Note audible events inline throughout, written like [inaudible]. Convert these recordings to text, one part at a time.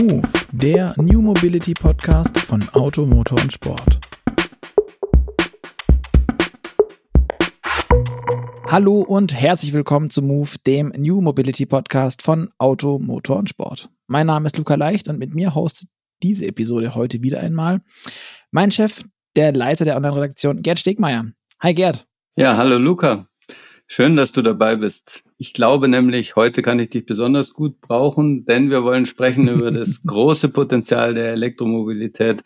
Move, der New Mobility Podcast von Auto, Motor und Sport. Hallo und herzlich willkommen zu Move, dem New Mobility Podcast von Auto, Motor und Sport. Mein Name ist Luca Leicht und mit mir hostet diese Episode heute wieder einmal mein Chef, der Leiter der Online-Redaktion, Gerd Stegmeier. Hi Gerd. Ja, hallo Luca. Schön, dass du dabei bist. Ich glaube nämlich, heute kann ich dich besonders gut brauchen, denn wir wollen sprechen über [laughs] das große Potenzial der Elektromobilität,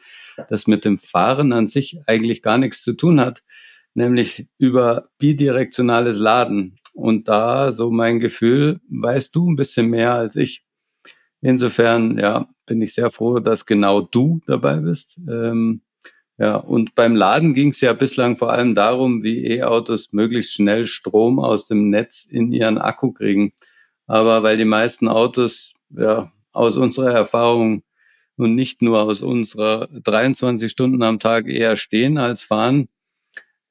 das mit dem Fahren an sich eigentlich gar nichts zu tun hat, nämlich über bidirektionales Laden. Und da, so mein Gefühl, weißt du ein bisschen mehr als ich. Insofern, ja, bin ich sehr froh, dass genau du dabei bist. Ähm, ja, und beim Laden ging es ja bislang vor allem darum, wie E-Autos möglichst schnell Strom aus dem Netz in ihren Akku kriegen. Aber weil die meisten Autos ja aus unserer Erfahrung und nicht nur aus unserer 23 Stunden am Tag eher stehen als fahren,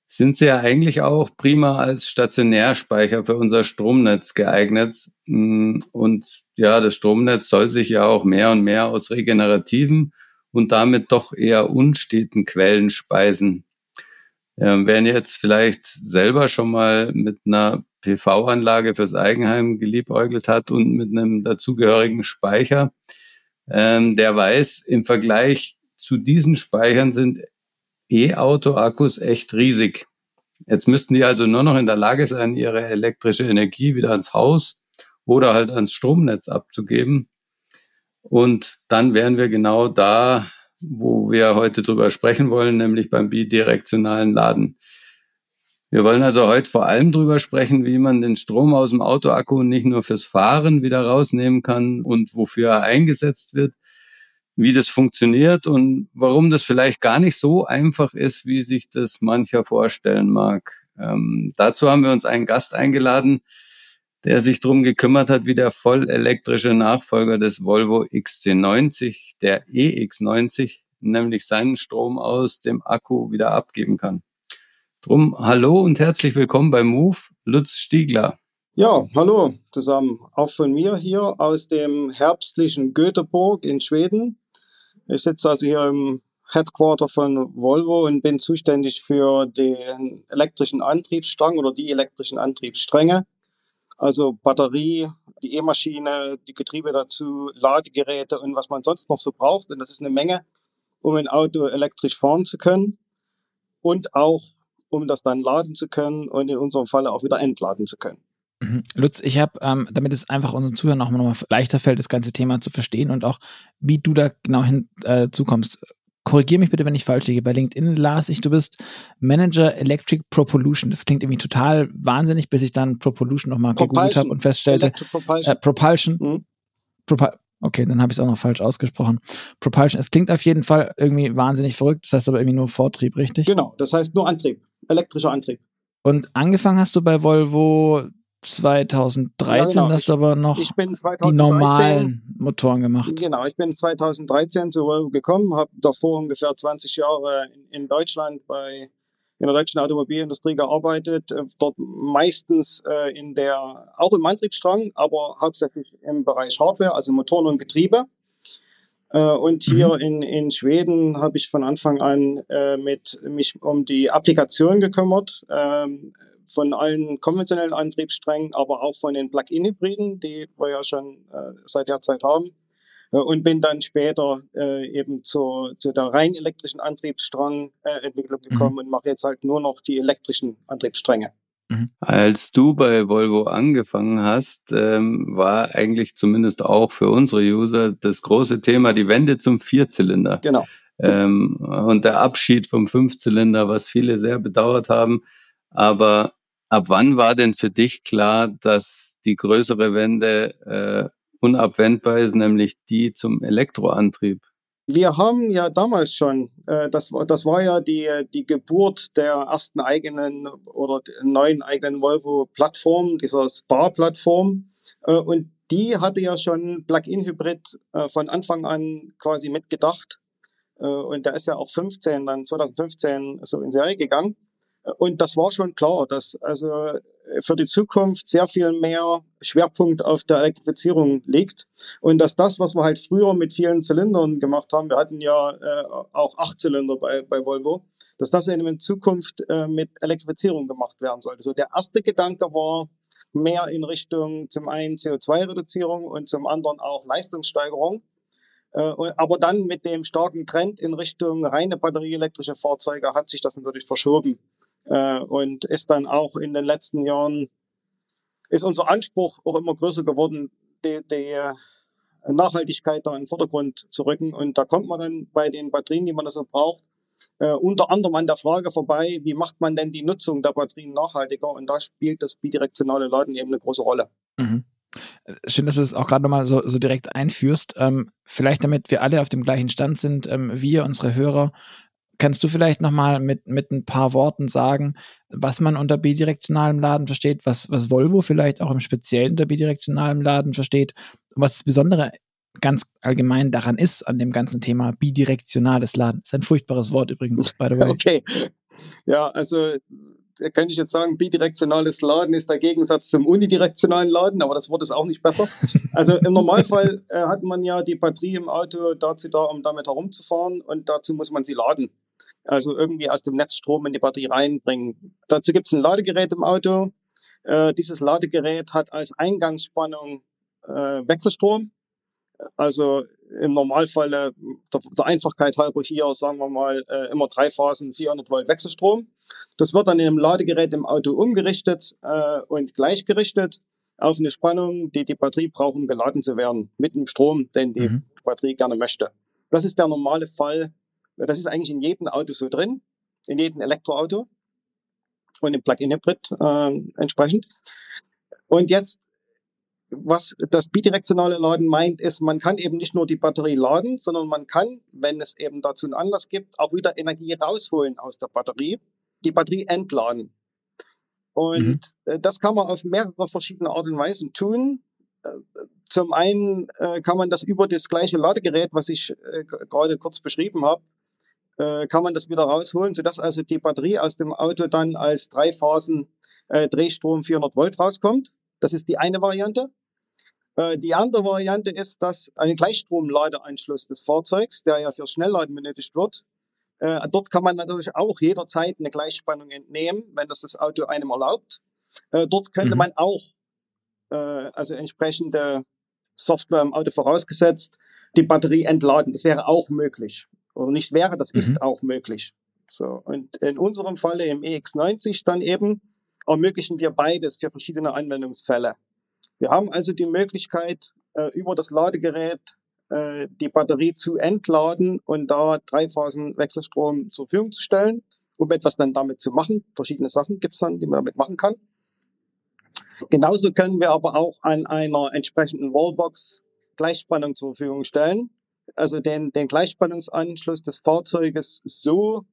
sind sie ja eigentlich auch prima als Stationärspeicher für unser Stromnetz geeignet. Und ja, das Stromnetz soll sich ja auch mehr und mehr aus regenerativen und damit doch eher unsteten Quellen speisen. Ähm, wer jetzt vielleicht selber schon mal mit einer PV-Anlage fürs Eigenheim geliebäugelt hat und mit einem dazugehörigen Speicher, ähm, der weiß, im Vergleich zu diesen Speichern sind E-Auto-Akkus echt riesig. Jetzt müssten die also nur noch in der Lage sein, ihre elektrische Energie wieder ans Haus oder halt ans Stromnetz abzugeben. Und dann wären wir genau da, wo wir heute drüber sprechen wollen, nämlich beim bidirektionalen Laden. Wir wollen also heute vor allem drüber sprechen, wie man den Strom aus dem Autoakku nicht nur fürs Fahren wieder rausnehmen kann und wofür er eingesetzt wird, wie das funktioniert und warum das vielleicht gar nicht so einfach ist, wie sich das mancher vorstellen mag. Ähm, dazu haben wir uns einen Gast eingeladen, der sich drum gekümmert hat, wie der vollelektrische Nachfolger des Volvo XC90, der EX90, nämlich seinen Strom aus dem Akku wieder abgeben kann. Drum hallo und herzlich willkommen bei Move, Lutz Stiegler. Ja, hallo zusammen. Auch von mir hier aus dem herbstlichen Göteborg in Schweden. Ich sitze also hier im Headquarter von Volvo und bin zuständig für den elektrischen Antriebsstrang oder die elektrischen Antriebsstränge also Batterie, die E-Maschine, die Getriebe dazu, Ladegeräte und was man sonst noch so braucht. Und das ist eine Menge, um ein Auto elektrisch fahren zu können und auch um das dann laden zu können und in unserem Falle auch wieder entladen zu können. Mhm. Lutz, ich habe, ähm, damit es einfach unseren Zuhörern auch mal leichter fällt, das ganze Thema zu verstehen und auch, wie du da genau hinzukommst, äh, korrigiere mich bitte, wenn ich falsch liege. Bei LinkedIn las ich, du bist Manager Electric Propulsion. Das klingt irgendwie total wahnsinnig, bis ich dann Propulsion nochmal gegoogelt habe und feststellte. Propulsion. Äh, Propulsion. Mhm. Propul okay, dann habe ich es auch noch falsch ausgesprochen. Propulsion. Es klingt auf jeden Fall irgendwie wahnsinnig verrückt. Das heißt aber irgendwie nur Vortrieb, richtig? Genau, das heißt nur Antrieb. Elektrischer Antrieb. Und angefangen hast du bei Volvo 2013 ja, genau. hast du aber noch die normalen Motoren gemacht. Genau, ich bin 2013 zu Volvo gekommen, habe davor ungefähr 20 Jahre in Deutschland bei in der deutschen Automobilindustrie gearbeitet, äh, dort meistens äh, in der, auch im Antriebsstrang, aber hauptsächlich im Bereich Hardware, also Motoren und Getriebe. Äh, und hier mhm. in, in Schweden habe ich von Anfang an äh, mit mich um die Applikation gekümmert. Von allen konventionellen Antriebssträngen, aber auch von den Plug-in-Hybriden, die wir ja schon äh, seit der Zeit haben. Äh, und bin dann später äh, eben zu, zu der rein elektrischen Antriebsstrang-Entwicklung äh, gekommen mhm. und mache jetzt halt nur noch die elektrischen Antriebsstränge. Mhm. Als du bei Volvo angefangen hast, ähm, war eigentlich zumindest auch für unsere User das große Thema die Wende zum Vierzylinder. Genau. Ähm, und der Abschied vom Fünfzylinder, was viele sehr bedauert haben. Aber ab wann war denn für dich klar, dass die größere Wende äh, unabwendbar ist, nämlich die zum Elektroantrieb? Wir haben ja damals schon, äh, das, das war ja die, die Geburt der ersten eigenen oder neuen eigenen Volvo-Plattform, dieser Spar-Plattform. Äh, und die hatte ja schon Plug-in-Hybrid äh, von Anfang an quasi mitgedacht. Äh, und der ist ja auch 15, dann 2015 so in Serie gegangen. Und das war schon klar, dass also für die Zukunft sehr viel mehr Schwerpunkt auf der Elektrifizierung liegt und dass das, was wir halt früher mit vielen Zylindern gemacht haben, wir hatten ja äh, auch acht Zylinder bei, bei Volvo, dass das eben in Zukunft äh, mit Elektrifizierung gemacht werden sollte. So der erste Gedanke war mehr in Richtung zum einen CO2-Reduzierung und zum anderen auch Leistungssteigerung. Äh, aber dann mit dem starken Trend in Richtung reine batterieelektrische Fahrzeuge hat sich das natürlich verschoben äh, und ist dann auch in den letzten Jahren, ist unser Anspruch auch immer größer geworden, die, die Nachhaltigkeit da in den Vordergrund zu rücken. Und da kommt man dann bei den Batterien, die man so braucht, äh, unter anderem an der Frage vorbei, wie macht man denn die Nutzung der Batterien nachhaltiger? Und da spielt das bidirektionale Laden eben eine große Rolle. Mhm. Schön, dass du das auch gerade nochmal so, so direkt einführst. Ähm, vielleicht damit wir alle auf dem gleichen Stand sind, ähm, wir, unsere Hörer, kannst du vielleicht nochmal mit, mit ein paar Worten sagen, was man unter bidirektionalem Laden versteht, was, was Volvo vielleicht auch im Speziellen unter bidirektionalem Laden versteht und was das Besondere ganz allgemein daran ist, an dem ganzen Thema bidirektionales Laden. Das ist ein furchtbares Wort übrigens, by the way. [laughs] Okay. Ja, also könnte ich jetzt sagen, bidirektionales Laden ist der Gegensatz zum unidirektionalen Laden, aber das Wort ist auch nicht besser. Also im Normalfall äh, hat man ja die Batterie im Auto dazu da, um damit herumzufahren und dazu muss man sie laden. Also irgendwie aus dem Netz Strom in die Batterie reinbringen. Dazu gibt es ein Ladegerät im Auto. Äh, dieses Ladegerät hat als Eingangsspannung äh, Wechselstrom. Also im Normalfall der, der Einfachkeit halber hier, sagen wir mal, äh, immer drei Phasen 400 Volt Wechselstrom. Das wird dann in einem Ladegerät im Auto umgerichtet äh, und gleichgerichtet auf eine Spannung, die die Batterie braucht, um geladen zu werden, mit dem Strom, den die mhm. Batterie gerne möchte. Das ist der normale Fall. Das ist eigentlich in jedem Auto so drin, in jedem Elektroauto und im Plug-in-Hybrid äh, entsprechend. Und jetzt was das bidirektionale Laden meint, ist, man kann eben nicht nur die Batterie laden, sondern man kann, wenn es eben dazu einen Anlass gibt, auch wieder Energie rausholen aus der Batterie, die Batterie entladen. Und mhm. Äh, das kann man auf mehrere verschiedene Art und Weisen tun. Äh, zum einen äh, kann man das über das gleiche Ladegerät, was ich gerade kurz beschrieben habe, kann man das wieder rausholen, sodass also die Batterie aus dem Auto dann als drei Phasen Drehstrom 400 Volt rauskommt. Das ist die eine Variante. Äh, die andere Variante ist, dass ein Gleichstromladeanschluss des Fahrzeugs, der ja für Schnellladen benötigt wird, äh, dort kann man natürlich auch jederzeit eine Gleichspannung entnehmen, wenn das das Auto einem erlaubt. Äh, dort könnte mhm. man auch, also entsprechende Software im Auto vorausgesetzt, die Batterie entladen. Das wäre auch möglich. Oder nicht wäre, das mhm. ist auch möglich. So. Und in unserem Falle im EX90 dann eben ermöglichen wir beides für verschiedene Anwendungsfälle. Wir haben also die Möglichkeit, äh, über das Ladegerät äh, die Batterie zu entladen und da drei Phasen Wechselstrom zur Verfügung zu stellen, um etwas dann damit zu machen. Verschiedene Sachen gibt es dann, die man damit machen kann. Genauso können wir aber auch an einer entsprechenden Wallbox Gleichspannung zur Verfügung stellen. Also den, den Gleichspannungsanschluss des Fahrzeuges so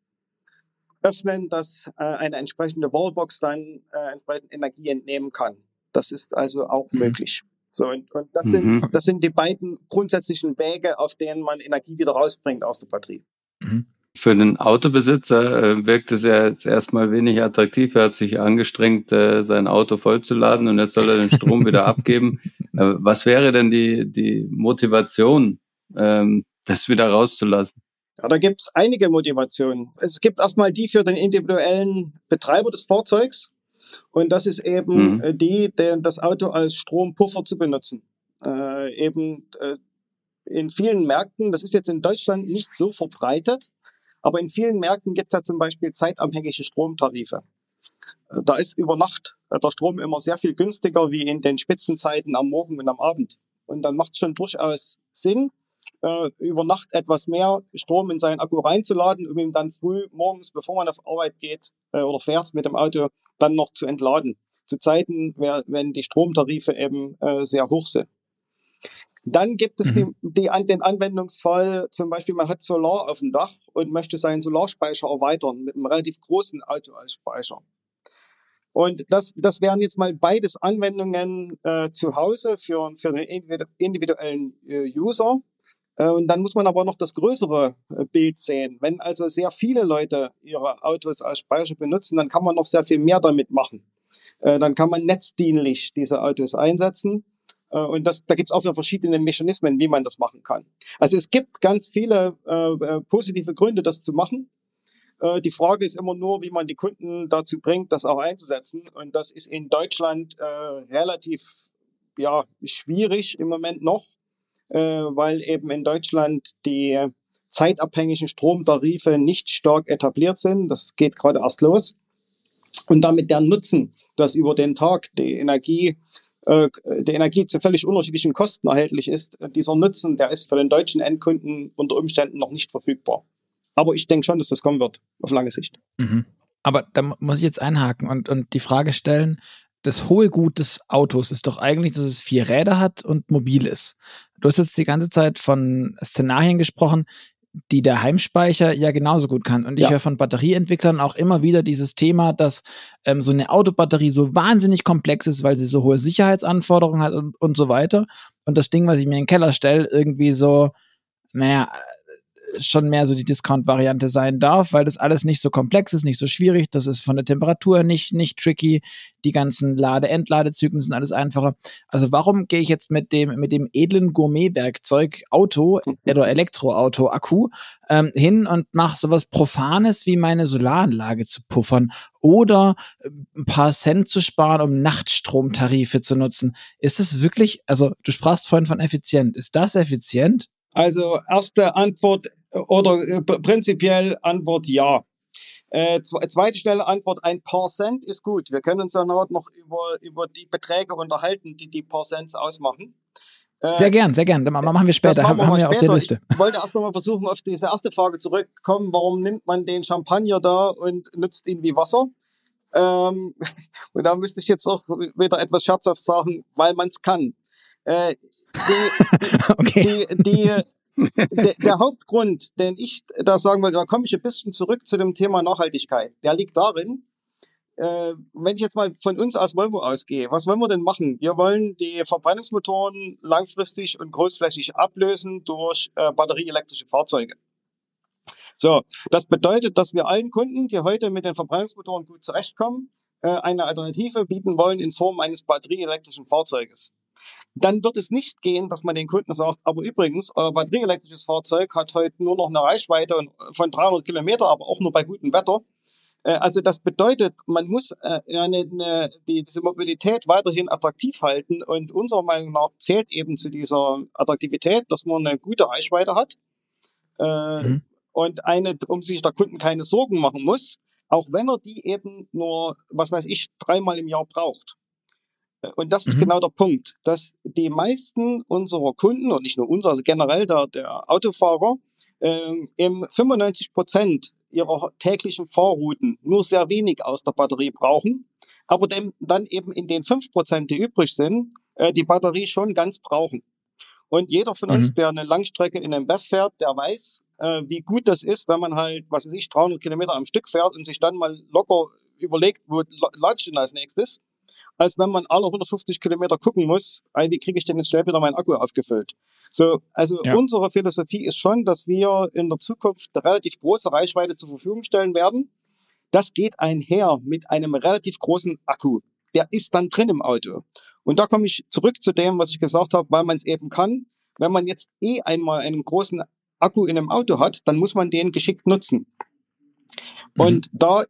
öffnen, dass äh, eine entsprechende Wallbox dann äh, entsprechend Energie entnehmen kann. Das ist also auch mhm. möglich. So, und, und das, sind, mhm. das sind die beiden grundsätzlichen Wege, auf denen man Energie wieder rausbringt aus der Batterie. Mhm. Für den Autobesitzer äh, wirkt es ja jetzt erstmal wenig attraktiv. Er hat sich angestrengt, äh, sein Auto vollzuladen und jetzt soll er den Strom wieder [laughs] abgeben. Äh, was wäre denn die, die Motivation, ähm, das wieder rauszulassen? Ja, da gibt es einige Motivationen. Es gibt erstmal die für den individuellen Betreiber des Fahrzeugs. Und das ist eben mhm. Äh, die, den, das Auto als Strompuffer zu benutzen. Äh, eben äh, in vielen Märkten, das ist jetzt in Deutschland nicht so verbreitet, aber in vielen Märkten gibt es ja zum Beispiel zeitabhängige Stromtarife. Äh, da ist über Nacht äh, der Strom immer sehr viel günstiger wie in den Spitzenzeiten am Morgen und am Abend. Und dann macht es schon durchaus Sinn, äh, über Nacht etwas mehr Strom in seinen Akku reinzuladen, um ihn dann früh morgens, bevor man auf Arbeit geht äh, oder fährt mit dem Auto, dann noch zu entladen. Zu Zeiten, wenn die Stromtarife eben äh, sehr hoch sind. Dann gibt es mhm. die, die, den Anwendungsfall, zum Beispiel man hat Solar auf dem Dach und möchte seinen Solarspeicher erweitern mit einem relativ großen Auto als Speicher. Und das, das wären jetzt mal beides Anwendungen äh, zu Hause für, für den individuellen äh, User. Äh, und dann muss man aber noch das größere äh, Bild sehen. Wenn also sehr viele Leute ihre Autos als Speicher benutzen, dann kann man noch sehr viel mehr damit machen. Äh, dann kann man netzdienlich diese Autos einsetzen. Und das, da gibt es auch verschiedene Mechanismen, wie man das machen kann. Also es gibt ganz viele äh, positive Gründe, das zu machen. Äh, die Frage ist immer nur, wie man die Kunden dazu bringt, das auch einzusetzen. Und das ist in Deutschland äh, relativ ja, schwierig im Moment noch weil eben in Deutschland die zeitabhängigen Stromtarife nicht stark etabliert sind. Das geht gerade erst los. Und damit der Nutzen, dass über den Tag die Energie äh, die Energie zu völlig unterschiedlichen Kosten erhältlich ist, dieser Nutzen, der ist für den deutschen Endkunden unter Umständen noch nicht verfügbar. Aber ich denke schon, dass das kommen wird, auf lange Sicht. Mhm. Aber da muss ich jetzt einhaken und, und die Frage stellen, das hohe Gut des Autos ist doch eigentlich, dass es vier Räder hat und mobil ist. Du hast jetzt die ganze Zeit von Szenarien gesprochen, die der Heimspeicher ja genauso gut kann. Und ich ja. höre von Batterieentwicklern auch immer wieder dieses Thema, dass ähm, so eine Autobatterie so wahnsinnig komplex ist, weil sie so hohe Sicherheitsanforderungen hat und, und so weiter. Und das Ding, was ich mir in den Keller stelle, irgendwie so, naja, schon mehr so die Discount-Variante sein darf, weil das alles nicht so komplex ist, nicht so schwierig. Das ist von der Temperatur nicht, nicht tricky. Die ganzen Lade-Entladezyklen sind alles einfacher. Also warum gehe ich jetzt mit dem, mit dem edlen Gourmet-Werkzeug Auto [laughs] oder Elektroauto-Akku ähm, hin und mache sowas Profanes wie meine Solaranlage zu puffern oder äh, ein paar Cent zu sparen, um Nachtstromtarife zu nutzen? Ist es wirklich, also du sprachst vorhin von effizient. Ist das effizient? Also erste Antwort oder äh, prinzipiell Antwort ja. Äh, zweite schnelle Antwort, ein paar Cent ist gut. Wir können uns dann noch über, über die Beträge unterhalten, die die paar Cent ausmachen. Äh, sehr gern, sehr gern. Das machen wir später. Machen wir haben wir später. auf der Liste. Ich wollte erst nochmal versuchen, auf diese erste Frage zurückkommen. Warum nimmt man den Champagner da und nutzt ihn wie Wasser? Ähm, [laughs] und da müsste ich jetzt auch wieder etwas scherzhaft sagen, weil man es kann. Äh, [laughs] die, okay. die, die, der, der Hauptgrund, den ich da sagen wollte, da komme ich ein bisschen zurück zu dem Thema Nachhaltigkeit. Der liegt darin, äh, wenn ich jetzt mal von uns aus Volvo ausgehe, was wollen wir denn machen? Wir wollen die Verbrennungsmotoren langfristig und großflächig ablösen durch äh, batterieelektrische Fahrzeuge. So, das bedeutet, dass wir allen Kunden, die heute mit den Verbrennungsmotoren gut zurechtkommen, äh, eine Alternative bieten wollen in Form eines batterieelektrischen Fahrzeuges dann wird es nicht gehen, dass man den Kunden sagt, aber übrigens, euer batterieelektrisches Fahrzeug hat heute nur noch eine Reichweite von 300 Kilometer, aber auch nur bei gutem Wetter. Äh, also das bedeutet, man muss äh, eine, die, diese Mobilität weiterhin attraktiv halten und unserer Meinung nach zählt eben zu dieser Attraktivität, dass man eine gute Reichweite hat äh, mhm. und eine, um sich der Kunden keine Sorgen machen muss, auch wenn er die eben nur, was weiß ich, dreimal im Jahr braucht. Und das ist mhm. genau der Punkt, dass die meisten unserer Kunden und nicht nur unser, also generell der, der Autofahrer, äh, im 95 Prozent ihrer täglichen Fahrrouten nur sehr wenig aus der Batterie brauchen, aber dem, dann eben in den 5 Prozent, die übrig sind, äh, die Batterie schon ganz brauchen. Und jeder von mhm. uns, der eine Langstrecke in einem BEF fährt, der weiß, äh, wie gut das ist, wenn man halt, was weiß ich, 300 Kilometer am Stück fährt und sich dann mal locker überlegt, wo latscht denn als nächstes als wenn man alle 150 Kilometer gucken muss, wie kriege ich denn jetzt schnell wieder meinen Akku aufgefüllt. So, also ja. unsere Philosophie ist schon, dass wir in der Zukunft eine relativ große Reichweite zur Verfügung stellen werden. Das geht einher mit einem relativ großen Akku. Der ist dann drin im Auto. Und da komme ich zurück zu dem, was ich gesagt habe, weil man es eben kann. Wenn man jetzt eh einmal einen großen Akku in einem Auto hat, dann muss man den geschickt nutzen. Mhm. Und da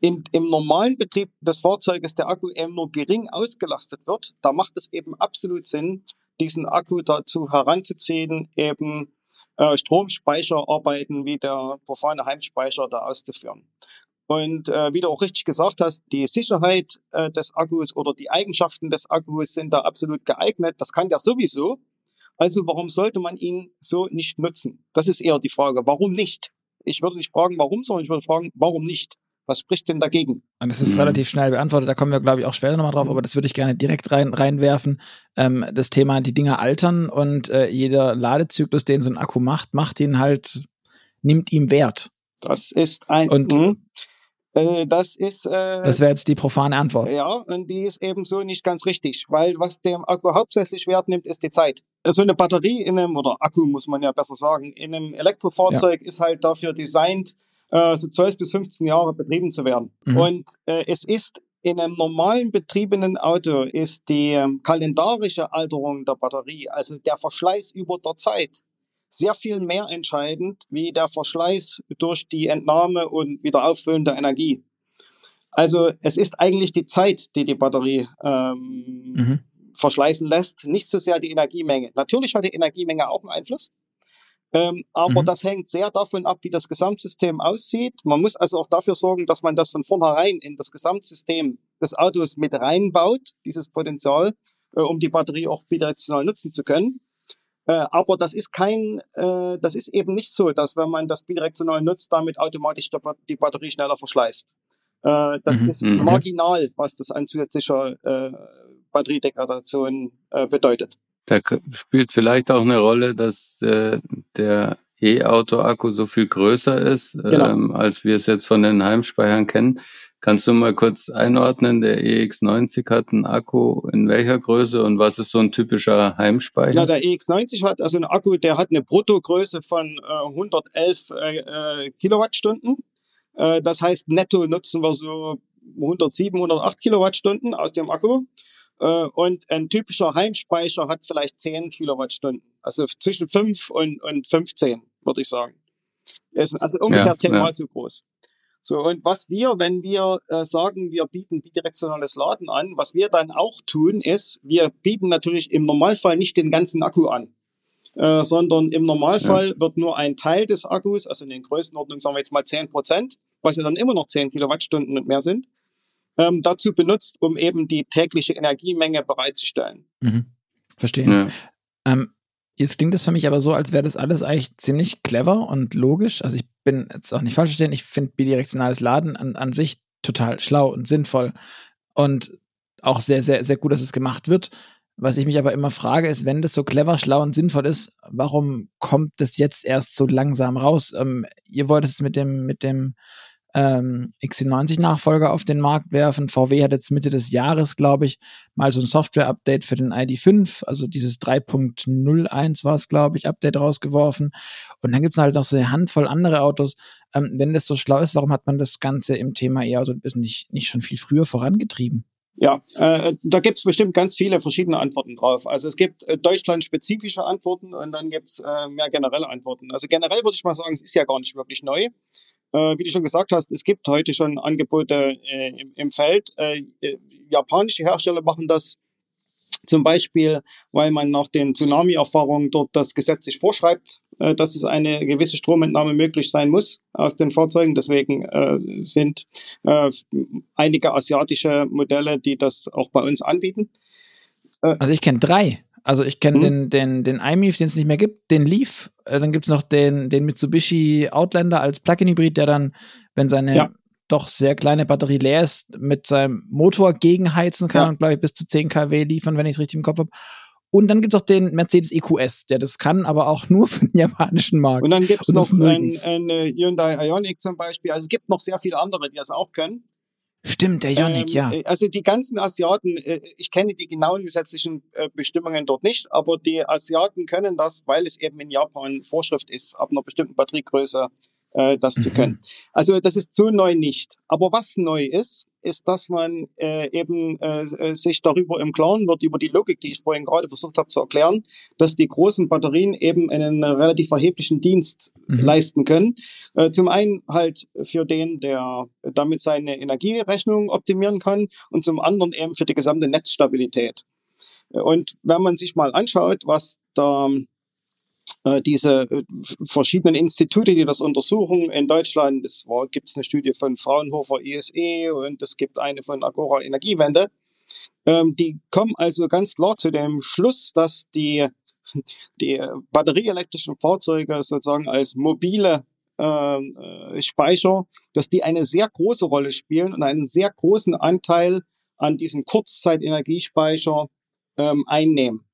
in, im normalen Betrieb des Fahrzeuges der Akku eben nur gering ausgelastet wird, da macht es eben absolut Sinn, diesen Akku dazu heranzuziehen, eben äh, Stromspeicherarbeiten wie der profane Heimspeicher da auszuführen. Und äh, wie du auch richtig gesagt hast, die Sicherheit äh, des Akkus oder die Eigenschaften des Akkus sind da absolut geeignet. Das kann der sowieso. Also warum sollte man ihn so nicht nutzen? Das ist eher die Frage. Warum nicht? Ich würde nicht fragen, warum, sondern ich würde fragen, warum nicht? Was spricht denn dagegen? Und das ist mhm. relativ schnell beantwortet, da kommen wir, glaube ich, auch später nochmal drauf, aber das würde ich gerne direkt rein, reinwerfen. Ähm, das Thema, die Dinger altern und äh, jeder Ladezyklus, den so ein Akku macht, macht ihn halt, nimmt ihm Wert. Das ist ein. Und mh, äh, das ist. Äh, das wäre jetzt die profane Antwort. Ja, und die ist eben so nicht ganz richtig, weil was dem Akku hauptsächlich Wert nimmt, ist die Zeit. so eine Batterie in einem, oder Akku muss man ja besser sagen, in einem Elektrofahrzeug ja. ist halt dafür designt, äh, so 12 bis 15 Jahre betrieben zu werden. Mhm. Und äh, es ist in einem normalen betriebenen Auto ist die ähm, kalendarische Alterung der Batterie, also der Verschleiß über der Zeit, sehr viel mehr entscheidend wie der Verschleiß durch die Entnahme und Wiederauffüllen der Energie. Also es ist eigentlich die Zeit, die die Batterie ähm, mhm. verschleißen lässt, nicht so sehr die Energiemenge. Natürlich hat die Energiemenge auch einen Einfluss, ähm, aber mhm. das hängt sehr davon ab, wie das Gesamtsystem aussieht. Man muss also auch dafür sorgen, dass man das von vornherein in das Gesamtsystem des Autos mit reinbaut, dieses Potenzial, äh, um die Batterie auch bidirektional nutzen zu können. Äh, aber das ist kein, äh, das ist eben nicht so, dass wenn man das bidirektional nutzt, damit automatisch die Batterie schneller verschleißt. Äh, das mhm. ist mhm. marginal, was das an zusätzlicher Batteriedegradation bedeutet. Da spielt vielleicht auch eine Rolle, dass äh, der E-Auto-Akku so viel größer ist, genau. ähm, als wir es jetzt von den Heimspeichern kennen. Kannst du mal kurz einordnen, der EX90 hat einen Akku in welcher Größe und was ist so ein typischer Heimspeicher? Ja, der EX90 hat also einen Akku, der hat eine Bruttogröße von äh, 111 äh, äh, Kilowattstunden. Äh, das heißt, netto nutzen wir so 107, 108 Kilowattstunden aus dem Akku. Äh, und ein typischer Heimspeicher hat vielleicht 10 Kilowattstunden. Also zwischen 5 und, und 15, würde ich sagen. Ist also ungefähr ja, zehnmal ja. so groß. So, und was wir, wenn wir äh, sagen, wir bieten bidirektionales Laden an, was wir dann auch tun, ist, wir bieten natürlich im Normalfall nicht den ganzen Akku an, äh, sondern im Normalfall ja. wird nur ein Teil des Akkus, also in den Größenordnungen sagen wir jetzt mal 10 Prozent, was ja dann immer noch 10 Kilowattstunden und mehr sind, ähm, dazu benutzt, um eben die tägliche Energiemenge bereitzustellen. Mhm. Verstehe. Ja. Ähm, jetzt klingt es für mich aber so, als wäre das alles eigentlich ziemlich clever und logisch. Also ich bin jetzt auch nicht falsch verstehen, ich finde bidirektionales Laden an, an sich total schlau und sinnvoll und auch sehr, sehr, sehr gut, dass es gemacht wird. Was ich mich aber immer frage, ist, wenn das so clever, schlau und sinnvoll ist, warum kommt das jetzt erst so langsam raus? Ähm, ihr wollt es mit dem, mit dem ähm, XC90-Nachfolger auf den Markt werfen. VW hat jetzt Mitte des Jahres, glaube ich, mal so ein Software-Update für den ID5, also dieses 3.01 war es, glaube ich, Update rausgeworfen. Und dann gibt es halt noch so eine Handvoll andere Autos. Ähm, wenn das so schlau ist, warum hat man das Ganze im Thema E-Auto nicht, nicht schon viel früher vorangetrieben? Ja, äh, da gibt es bestimmt ganz viele verschiedene Antworten drauf. Also es gibt äh, deutschlandspezifische Antworten und dann gibt es äh, mehr generelle Antworten. Also generell würde ich mal sagen, es ist ja gar nicht wirklich neu. Äh, wie du schon gesagt hast, es gibt heute schon Angebote äh, im, im, Feld. Äh, äh, japanische Hersteller machen das zum Beispiel, weil man nach den Tsunami-Erfahrungen dort das gesetzlich vorschreibt, äh, dass es eine gewisse Stromentnahme möglich sein muss aus den Fahrzeugen. Deswegen äh, sind einige asiatische Modelle, die das auch bei uns anbieten. also ich kenne drei. Also ich kenne mhm. den, den, den iMIF, den es nicht mehr gibt, den Leaf, äh, dann gibt es noch den, den Mitsubishi Outlander als Plug-in-Hybrid, der dann, wenn seine ja. doch sehr kleine Batterie leer ist, mit seinem Motor gegenheizen kann ja. und glaube ich bis zu 10 kW liefern, wenn ich es richtig im Kopf habe. Und dann gibt es auch den Mercedes EQS, der das kann, aber auch [laughs] nur für den japanischen Markt. Und dann gibt es noch ein, ein Hyundai Ioniq zum Beispiel. Also es gibt noch sehr viele andere, die das auch können. Stimmt, der Yannick, ähm, ja. Äh, also die ganzen Asiaten, äh, ich kenne die genauen gesetzlichen äh, Bestimmungen dort nicht, aber die Asiaten können das, weil es eben in Japan Vorschrift ist, ab einer bestimmten Batteriegröße äh, das mhm. zu können. Also das ist so neu nicht. Aber was neu ist, ist, dass man äh, eben äh, äh, sich darüber im Klaren wird, über die Logik, die ich vorhin gerade versucht habe zu erklären, dass die großen Batterien eben einen relativ erheblichen Dienst mhm. leisten können. Äh, zum einen halt für den, der damit seine Energierechnung optimieren kann und zum anderen eben für die gesamte Netzstabilität. Und wenn man sich mal anschaut, was da äh, diese äh, verschiedenen Institute, die das untersuchen in Deutschland. Es gibt eine Studie von Fraunhofer ISE und es gibt eine von Agora Energiewende. Ähm, die kommen also ganz klar zu dem Schluss, dass die, [laughs] die batterieelektrischen Fahrzeuge sozusagen als mobile ähm, äh, Speicher, dass die eine sehr große Rolle spielen und einen sehr großen Anteil an diesem Kurzzeitenergiespeicher ähm, einnehmen.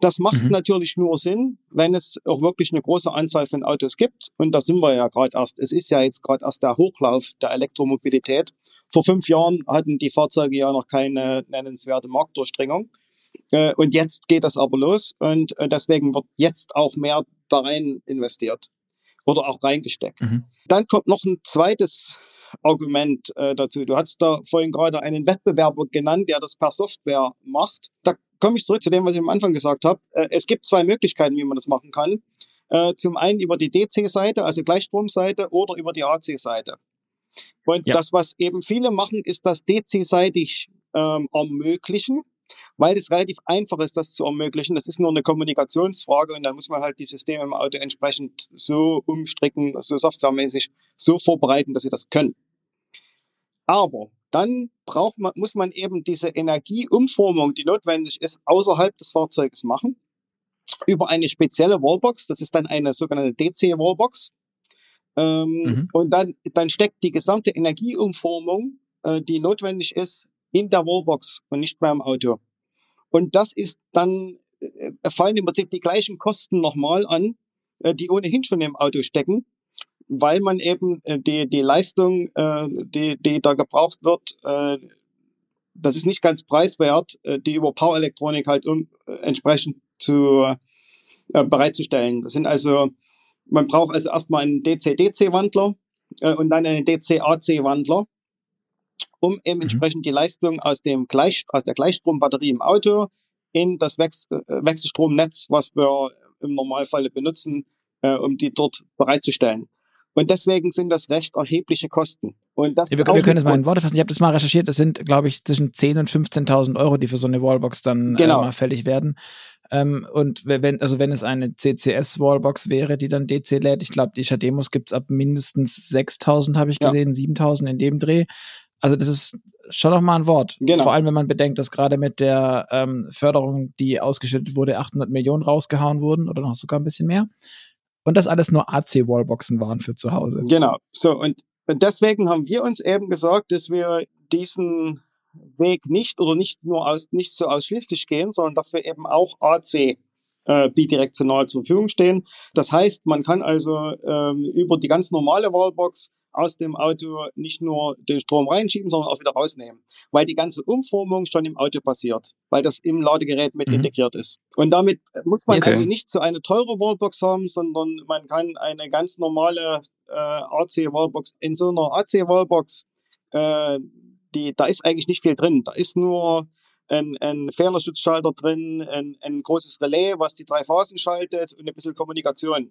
Das macht mhm. natürlich nur Sinn, wenn es auch wirklich eine große Anzahl von Autos gibt. Und da sind wir ja gerade erst. Es ist ja jetzt gerade erst der Hochlauf der Elektromobilität. Vor fünf Jahren hatten die Fahrzeuge ja noch keine nennenswerte Marktdurchdringung. Äh, und jetzt geht das aber los und äh, deswegen wird jetzt auch mehr da rein investiert oder auch reingesteckt. Mhm. Dann kommt noch ein zweites Argument äh, dazu. Du hast da vorhin gerade einen Wettbewerber genannt, der das per Software macht. Da komme ich zurück zu dem, was ich am Anfang gesagt habe. Äh, es gibt zwei Möglichkeiten, wie man das machen kann. Äh, zum einen über die DC-Seite, also Gleichstromseite, oder über die AC-Seite. Und ja. das, was eben viele machen, ist das DC-seitig ähm, ermöglichen weil es relativ einfach ist, das zu ermöglichen. Das ist nur eine Kommunikationsfrage und dann muss man halt die Systeme im Auto entsprechend so umstricken, so softwaremäßig so vorbereiten, dass sie das können. Aber dann braucht man, muss man eben diese Energieumformung, die notwendig ist, außerhalb des Fahrzeuges machen. Über eine spezielle Wallbox. Das ist dann eine sogenannte DC-Wallbox. Ähm, mhm. Und dann, dann steckt die gesamte Energieumformung, äh, die notwendig ist, in der Wallbox und nicht beim Auto. Und das ist dann, äh, fallen im Prinzip die gleichen Kosten nochmal an, äh, die ohnehin schon im Auto stecken, weil man eben äh, die, die Leistung, äh, die, die da gebraucht wird, äh, das ist nicht ganz preiswert, äh, die über Power-Elektronik halt um, äh, entsprechend zu äh, bereitzustellen. Das sind also, man braucht also erstmal einen DC-DC-Wandler äh, und dann einen DC-AC-Wandler um eben mhm. entsprechend die Leistung aus dem Gleich, aus der Gleichstrombatterie im Auto in das Wechs äh, Wechselstromnetz, was wir im Normalfall benutzen, äh, um die dort bereitzustellen. Und deswegen sind das recht erhebliche Kosten. Und das ja, wir, wir können es mal in Worte fassen. Ich habe das mal recherchiert. Das sind, glaube ich, zwischen 10.000 und 15.000 Euro, die für so eine Wallbox dann äh, genau. äh, mal fällig werden. Ähm, und wenn, also wenn es eine CCS-Wallbox wäre, die dann DC lädt, ich glaube, die Shademos gibt's ab mindestens 6.000, habe ich gesehen, ja. 7.000 in dem Dreh. Also das ist schon noch mal ein Wort. Genau. Vor allem, wenn man bedenkt, dass gerade mit der ähm, Förderung, die ausgeschüttet wurde, 800 Millionen rausgehauen wurden oder noch sogar ein bisschen mehr. Und das alles nur AC-Wallboxen waren für zu Hause. Genau. So, und, deswegen haben wir uns eben gesagt, dass wir diesen Weg nicht oder nicht nur aus, nicht so ausschließlich gehen, sondern dass wir eben auch AC äh, bidirektional zur Verfügung stehen. Das heißt, man kann also ähm, über die ganz normale Wallbox aus dem Auto nicht nur den Strom reinschieben, sondern auch wieder rausnehmen, weil die ganze Umformung schon im Auto passiert, weil das im Ladegerät mit mhm. integriert ist. Und damit muss man okay. also nicht so eine teure Wallbox haben, sondern man kann eine ganz normale äh, AC-Wallbox in so einer AC-Wallbox, äh, die da ist eigentlich nicht viel drin. Da ist nur ein, ein Fehlerschutzschalter drin, ein, ein großes Relais, was die drei Phasen schaltet und ein bisschen Kommunikation.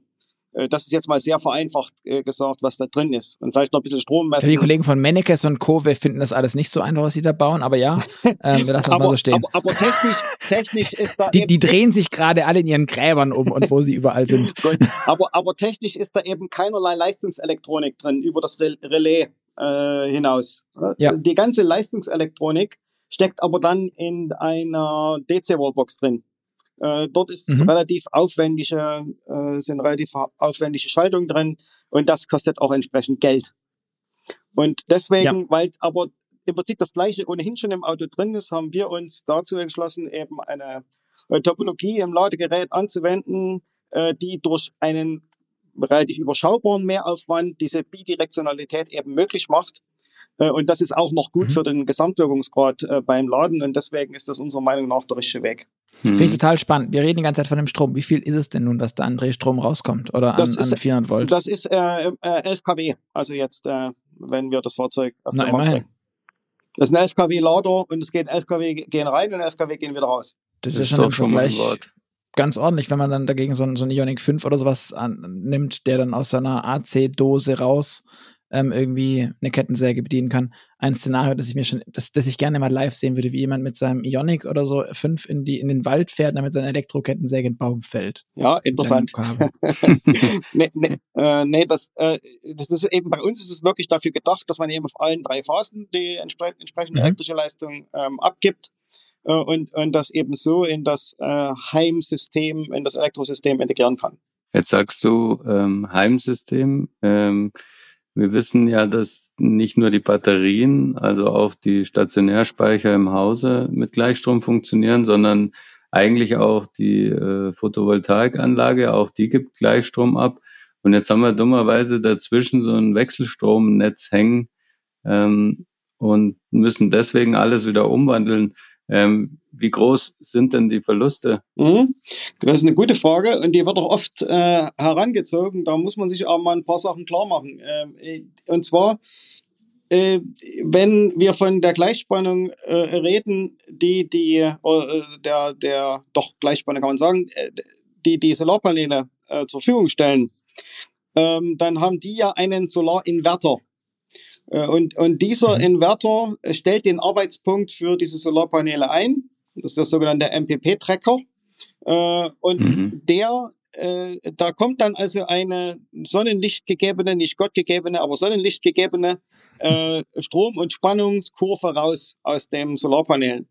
Äh, das ist jetzt mal sehr vereinfacht äh, gesagt, was da drin ist. Und vielleicht noch ein bisschen Strom messen. Die Kollegen von Mennekes und Co. Wir finden das alles nicht so einfach, was sie da bauen, aber ja, [laughs] äh, wir lassen das mal so stehen. Aber, aber technisch, technisch ist da. Die, die drehen sich gerade alle in ihren Gräbern um und wo sie überall sind. [laughs] aber, aber technisch ist da eben keinerlei Leistungselektronik drin über das Relais äh, hinaus. Ja. Die ganze Leistungselektronik steckt aber dann in einer DC-Wallbox drin. Äh, dort ist mhm. relativ aufwendige, äh, sind relativ aufwendige Schaltungen drin und das kostet auch entsprechend Geld. Und deswegen, ja. weil aber im Prinzip das gleiche ohnehin schon im Auto drin ist, haben wir uns dazu entschlossen, eben eine äh, Topologie im Ladegerät anzuwenden, äh, die durch einen relativ überschaubaren Mehraufwand diese Bidirektionalität eben möglich macht. Äh, und das ist auch noch gut mhm. für den Gesamtwirkungsgrad äh, beim Laden und deswegen ist das unserer Meinung nach der richtige Weg. Hm. Finde ich total spannend. Wir reden die ganze Zeit von dem Strom. Wie viel ist es denn nun, dass da an Drehstrom rauskommt oder an, das ist, an 400 Volt? Das ist äh, äh, 11 kW. Also jetzt, äh, wenn wir das Fahrzeug auf Na, immerhin. Das ist ein 11 kW Lader und es geht 11 kW gehen rein und 11 kW gehen wieder raus. Das, das ist schon, schon mal ganz ordentlich, wenn man dann dagegen so, so ein Ionic 5 oder sowas annimmt, der dann aus seiner AC-Dose raus ähm, irgendwie eine Kettensäge bedienen kann. Ein Szenario, das ich mir schon, das, das ich gerne mal live sehen würde, wie jemand mit seinem Ionic oder so fünf in die in den Wald fährt, damit seine Elektrokettensäge in den Baum fällt. Ja, interessant. [laughs] nee, nee, äh, nee das, äh, das ist eben bei uns ist es wirklich dafür gedacht, dass man eben auf allen drei Phasen die entspre entsprechende mhm. elektrische Leistung ähm, abgibt äh, und, und das eben so in das äh, Heimsystem, in das Elektrosystem integrieren kann. Jetzt sagst du ähm, Heimsystem. Ähm, wir wissen ja, dass nicht nur die Batterien, also auch die Stationärspeicher im Hause mit Gleichstrom funktionieren, sondern eigentlich auch die äh, Photovoltaikanlage, auch die gibt Gleichstrom ab. Und jetzt haben wir dummerweise dazwischen so ein Wechselstromnetz hängen ähm, und müssen deswegen alles wieder umwandeln. Ähm, wie groß sind denn die Verluste? Mhm. Das ist eine gute Frage und die wird auch oft äh, herangezogen. Da muss man sich auch mal ein paar Sachen klar machen. Ähm, äh, und zwar, äh, wenn wir von der Gleichspannung äh, reden, die die äh, der der doch Gleichspannung kann man sagen, äh, die die Solarpaneele zur Verfügung stellen, ähm, dann haben die ja einen Solarinverter. Äh, und, und dieser mhm. Inverter stellt den Arbeitspunkt für diese Solarpaneele ein. Das ist der sogenannte MPP-Tracker. Äh, und mhm. der, äh, da kommt dann also eine sonnenlichtgegebene, nicht gottgegebene, aber sonnenlichtgegebene Strom- und Spannungskurve raus aus dem Solarpanelen.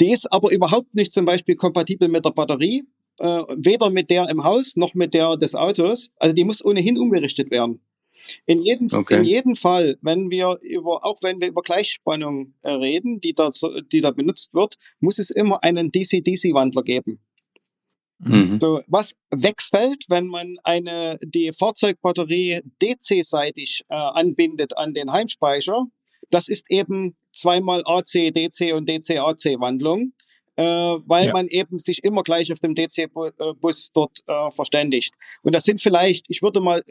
Die ist aber überhaupt nicht zum Beispiel kompatibel mit der Batterie, weder mit der im Haus noch mit der des Autos. Also die muss ohnehin umgerichtet werden. In jedem, okay. in jedem Fall, wenn wir über, auch wenn wir über Gleichspannung äh, reden, die da, die da benutzt wird, muss es immer einen DC-DC-Wandler geben. Mhm. So, was wegfällt, wenn man eine, die Fahrzeugbatterie DC-seitig äh, anbindet an den Heimspeicher, das ist eben zweimal AC, DC und DC-AC-Wandlung äh, weil ja. man eben sich immer gleich auf dem DC-Bus dort äh, verständigt. Und das sind vielleicht, ich würde mal,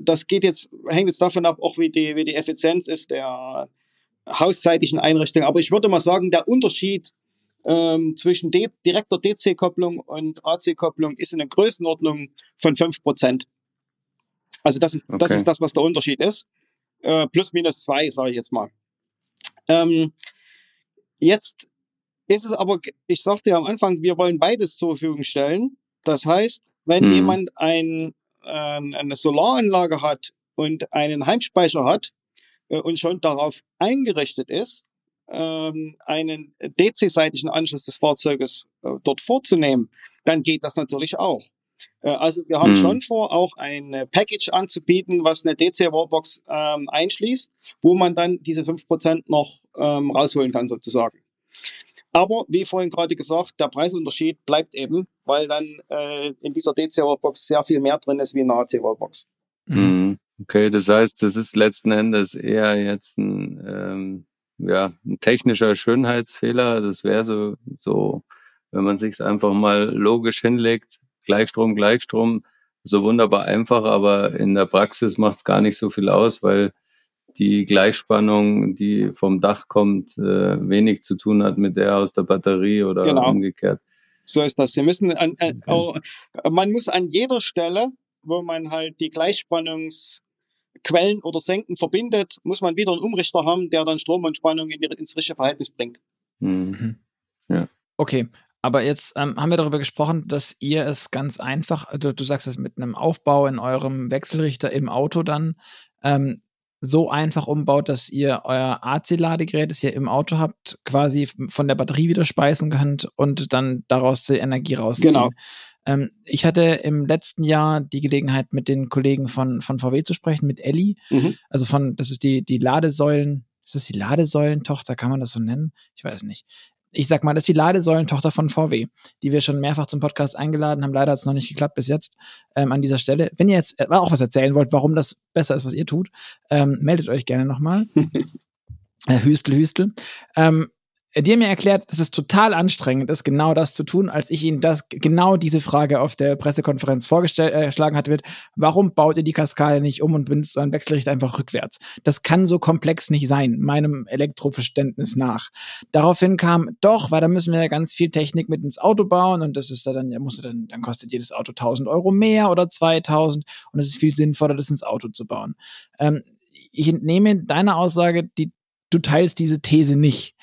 das geht jetzt, hängt jetzt davon ab, auch wie die, wie die Effizienz ist der hausseitigen Einrichtung. Aber ich würde mal sagen, der Unterschied ähm, zwischen D direkter DC-Kopplung und AC-Kopplung ist in der Größenordnung von fünf Prozent. Also das ist, okay. das ist das, was der Unterschied ist. Äh, plus minus zwei, sage ich jetzt mal. Ähm, jetzt ist es aber, ich sagte ja am Anfang, wir wollen beides zur Verfügung stellen. Das heißt, wenn hm. jemand ein, äh, eine Solaranlage hat und einen Heimspeicher hat äh, und schon darauf eingerichtet ist, ähm, einen DC-seitigen Anschluss des Fahrzeuges äh, dort vorzunehmen, dann geht das natürlich auch. Äh, also wir haben hm. schon vor, auch ein Package anzubieten, was eine DC-Wallbox ähm, einschließt, wo man dann diese fünf Prozent noch ähm, rausholen kann sozusagen. Aber wie vorhin gerade gesagt, der Preisunterschied bleibt eben, weil dann äh, in dieser DC-Wallbox sehr viel mehr drin ist wie in einer AC-Wallbox. Mhm. Okay, das heißt, das ist letzten Endes eher jetzt ein, ähm, ja, ein technischer Schönheitsfehler. Das wäre so, so, wenn man sich einfach mal logisch hinlegt, Gleichstrom, Gleichstrom, so wunderbar einfach, aber in der Praxis macht es gar nicht so viel aus, weil die Gleichspannung, die vom Dach kommt, äh, wenig zu tun hat mit der aus der Batterie oder genau. umgekehrt. So ist das. Sie müssen an, äh, okay. man muss an jeder Stelle, wo man halt die Gleichspannungsquellen oder Senken verbindet, muss man wieder einen Umrichter haben, der dann Strom und Spannung in die, ins richtige Verhältnis bringt. Mhm. mhm. Ja. Okay, aber jetzt ähm, haben wir darüber gesprochen, dass ihr es ganz einfach, also du sagst es mit einem Aufbau in eurem Wechselrichter im Auto dann ähm, so einfach umbaut, dass ihr euer AC-Ladegerät, das ihr im Auto habt, quasi von der Batterie wieder speisen könnt und dann daraus die Energie rausziehen. Genau. Ähm, ich hatte im letzten Jahr die Gelegenheit, mit den Kollegen von, von VW zu sprechen, mit Elli. Mhm. Also von, das ist die, die Ladesäulen, ist das die Ladesäulentochter, kann man das so nennen? Ich weiß nicht ich sag mal, das ist die Ladesäulentochter von VW, die wir schon mehrfach zum Podcast eingeladen haben. Leider hat es noch nicht geklappt bis jetzt ähm, an dieser Stelle. Wenn ihr jetzt äh, auch was erzählen wollt, warum das besser ist, was ihr tut, ähm, meldet euch gerne nochmal. [laughs] äh, Hüstel, Hüstel. Ähm, die haben mir erklärt, dass es total anstrengend ist, genau das zu tun, als ich ihnen das genau diese Frage auf der Pressekonferenz vorgeschlagen hatte wird, warum baut ihr die Kaskade nicht um und benutzt euren Wechselrichter einfach rückwärts? Das kann so komplex nicht sein, meinem Elektroverständnis nach. Daraufhin kam, doch, weil da müssen wir ja ganz viel Technik mit ins Auto bauen und das ist da dann, ja, musste dann, dann kostet jedes Auto 1000 Euro mehr oder 2000 und es ist viel sinnvoller, das ins Auto zu bauen. Ähm, ich entnehme deiner Aussage, die, du teilst diese These nicht.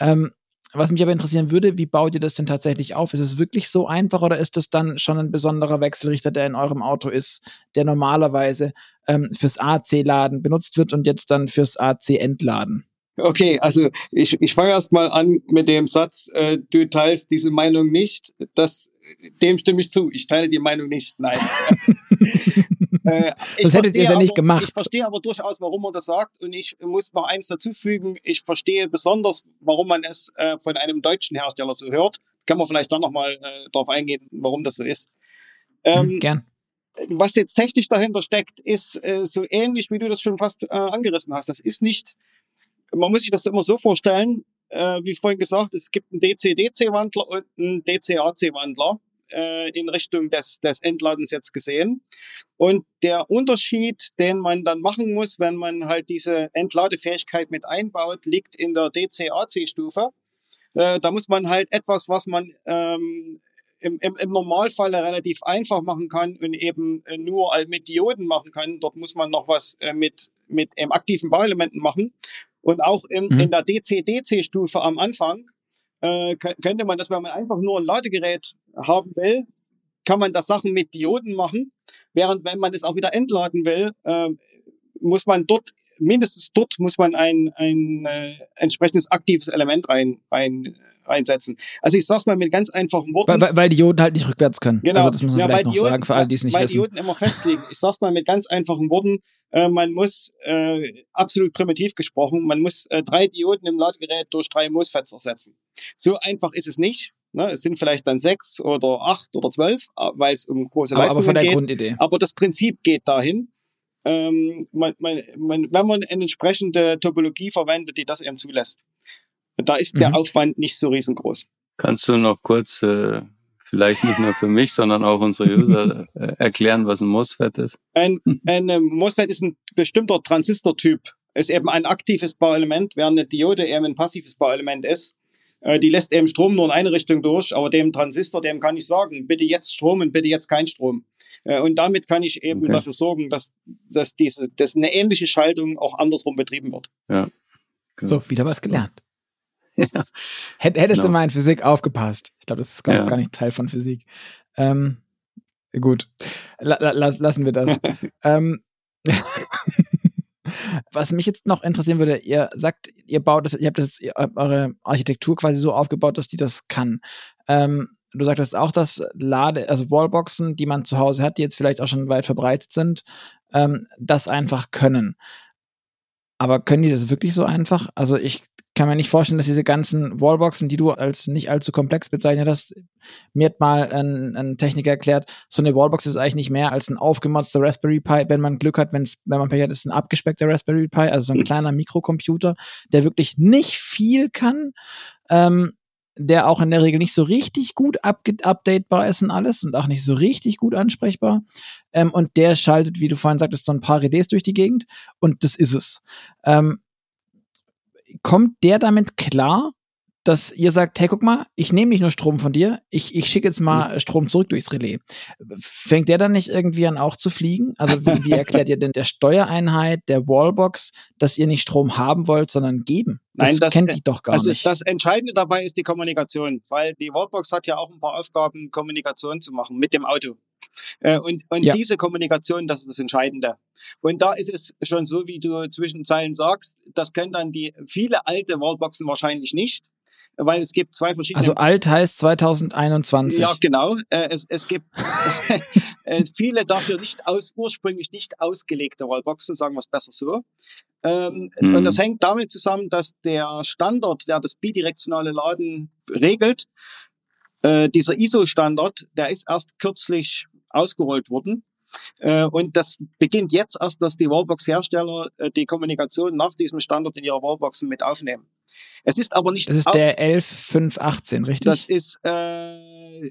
Ähm, was mich aber interessieren würde, wie baut ihr das denn tatsächlich auf? Ist es wirklich so einfach oder ist das dann schon ein besonderer Wechselrichter, der in eurem Auto ist, der normalerweise ähm, fürs AC-Laden benutzt wird und jetzt dann fürs AC-Entladen? Okay, also ich, ich fange erst mal an mit dem Satz, äh, du teilst diese Meinung nicht. Das, dem stimme ich zu. Ich teile die Meinung nicht. Nein. [laughs] Äh, [laughs] das hättet ihr ja nicht gemacht. Ich verstehe aber durchaus, warum man das sagt. Und ich muss noch eins dazufügen. Ich verstehe besonders, warum man es äh, von einem deutschen Hersteller so hört. Kann man vielleicht dann nochmal äh, darauf eingehen, warum das so ist. Ähm, hm, gern. Was jetzt technisch dahinter steckt, ist äh, so ähnlich, wie du das schon fast äh, angerissen hast. Das ist nicht, man muss sich das immer so vorstellen, äh, wie vorhin gesagt, es gibt einen DC-DC-Wandler und einen DC-AC-Wandler äh, in Richtung des, des Entladens jetzt gesehen. Und der Unterschied, den man dann machen muss, wenn man halt diese Entladefähigkeit mit einbaut, liegt in der DC-AC-Stufe. Äh, da muss man halt etwas, was man ähm, im, im, im Normalfall relativ einfach machen kann und eben äh, nur mit Dioden machen kann. Dort muss man noch was äh, mit, mit ähm, aktiven Bauelementen machen. Und auch im, mhm. in der DC-DC-Stufe am Anfang äh, könnte man das, wenn man einfach nur ein Ladegerät haben will, kann man das Sachen mit Dioden machen. Während wenn man es auch wieder entladen will, äh, muss man dort, mindestens dort muss man ein, ein äh, entsprechendes aktives Element rein, rein einsetzen. Also ich sag's mal mit ganz einfachen Worten. Weil, weil Dioden halt nicht rückwärts können. Genau. Also das muss man ja, vielleicht noch Dioden, sagen für alle, die es nicht weil wissen. Weil Dioden immer festlegen. Ich sag's mal mit ganz einfachen Worten. Äh, man muss, äh, absolut primitiv gesprochen, man muss äh, drei Dioden im Ladegerät durch drei MOSFETs ersetzen. So einfach ist es nicht. Ne, es sind vielleicht dann sechs oder acht oder zwölf, äh, weil es um große aber, Leistungen aber von der geht. Grundidee. Aber das Prinzip geht dahin. Ähm, man, man, man, wenn man eine entsprechende Topologie verwendet, die das eben zulässt. Da ist der mhm. Aufwand nicht so riesengroß. Kannst du noch kurz, äh, vielleicht nicht nur für mich, sondern auch unsere User [laughs] äh, erklären, was ein MOSFET ist? Ein, ein äh, MOSFET ist ein bestimmter Transistortyp. Ist eben ein aktives Bauelement, während eine Diode eben ein passives Bauelement ist. Äh, die lässt eben Strom nur in eine Richtung durch, aber dem Transistor, dem kann ich sagen, bitte jetzt Strom und bitte jetzt kein Strom. Äh, und damit kann ich eben okay. dafür sorgen, dass, dass diese, dass eine ähnliche Schaltung auch andersrum betrieben wird. Ja. Genau. So, wieder was gelernt. [laughs] Ja. Hättest genau. du mal in Physik aufgepasst. Ich glaube, das ist gar, ja. gar, nicht Teil von Physik. Ähm, gut, la, la, lassen wir das. [laughs] ähm, was mich jetzt noch interessieren würde, ihr sagt, ihr baut das, ihr habt das, ihr habt eure Architektur quasi so aufgebaut, dass die das kann. Ähm, du sagtest auch, dass Lade, also Wallboxen, die man zu Hause hat, die jetzt vielleicht auch schon weit verbreitet sind, ähm, das einfach können. Aber können die das wirklich so einfach? Also ich kann mir nicht vorstellen, dass diese ganzen Wallboxen, die du als nicht allzu komplex bezeichnet hast, mir hat mal ein, ein Techniker erklärt, so eine Wallbox ist eigentlich nicht mehr als ein aufgemotzter Raspberry Pi, wenn man Glück hat, wenn's, wenn man Pech hat, ist ein abgespeckter Raspberry Pi, also so ein kleiner Mikrocomputer, der wirklich nicht viel kann, ähm, der auch in der Regel nicht so richtig gut updatebar ist und alles und auch nicht so richtig gut ansprechbar. Ähm, und der schaltet, wie du vorhin sagtest, so ein paar Relais durch die Gegend und das ist es. Ähm, kommt der damit klar, dass ihr sagt, hey, guck mal, ich nehme nicht nur Strom von dir, ich, ich schicke jetzt mal Strom zurück durchs Relais. Fängt der dann nicht irgendwie an auch zu fliegen? Also wie, wie erklärt ihr denn der Steuereinheit, der Wallbox, dass ihr nicht Strom haben wollt, sondern geben? Das Nein, das kennt die doch gar also nicht. Das Entscheidende dabei ist die Kommunikation, weil die Wallbox hat ja auch ein paar Aufgaben, Kommunikation zu machen mit dem Auto. Äh, und und ja. diese Kommunikation, das ist das Entscheidende. Und da ist es schon so, wie du zwischen Zeilen sagst, das können dann die viele alte Wallboxen wahrscheinlich nicht weil es gibt zwei verschiedene. Also alt heißt 2021. Ja, genau. Äh, es, es gibt [laughs] äh, viele dafür nicht aus, ursprünglich nicht ausgelegte Wallboxen, sagen wir es besser so. Ähm, mhm. Und das hängt damit zusammen, dass der Standard, der das bidirektionale Laden regelt, äh, dieser ISO-Standard, der ist erst kürzlich ausgerollt worden. Äh, und das beginnt jetzt erst, dass die Wallbox-Hersteller äh, die Kommunikation nach diesem Standard in ihre Wallboxen mit aufnehmen. Es ist aber nicht. Das ist der 11518, richtig? Das ist äh,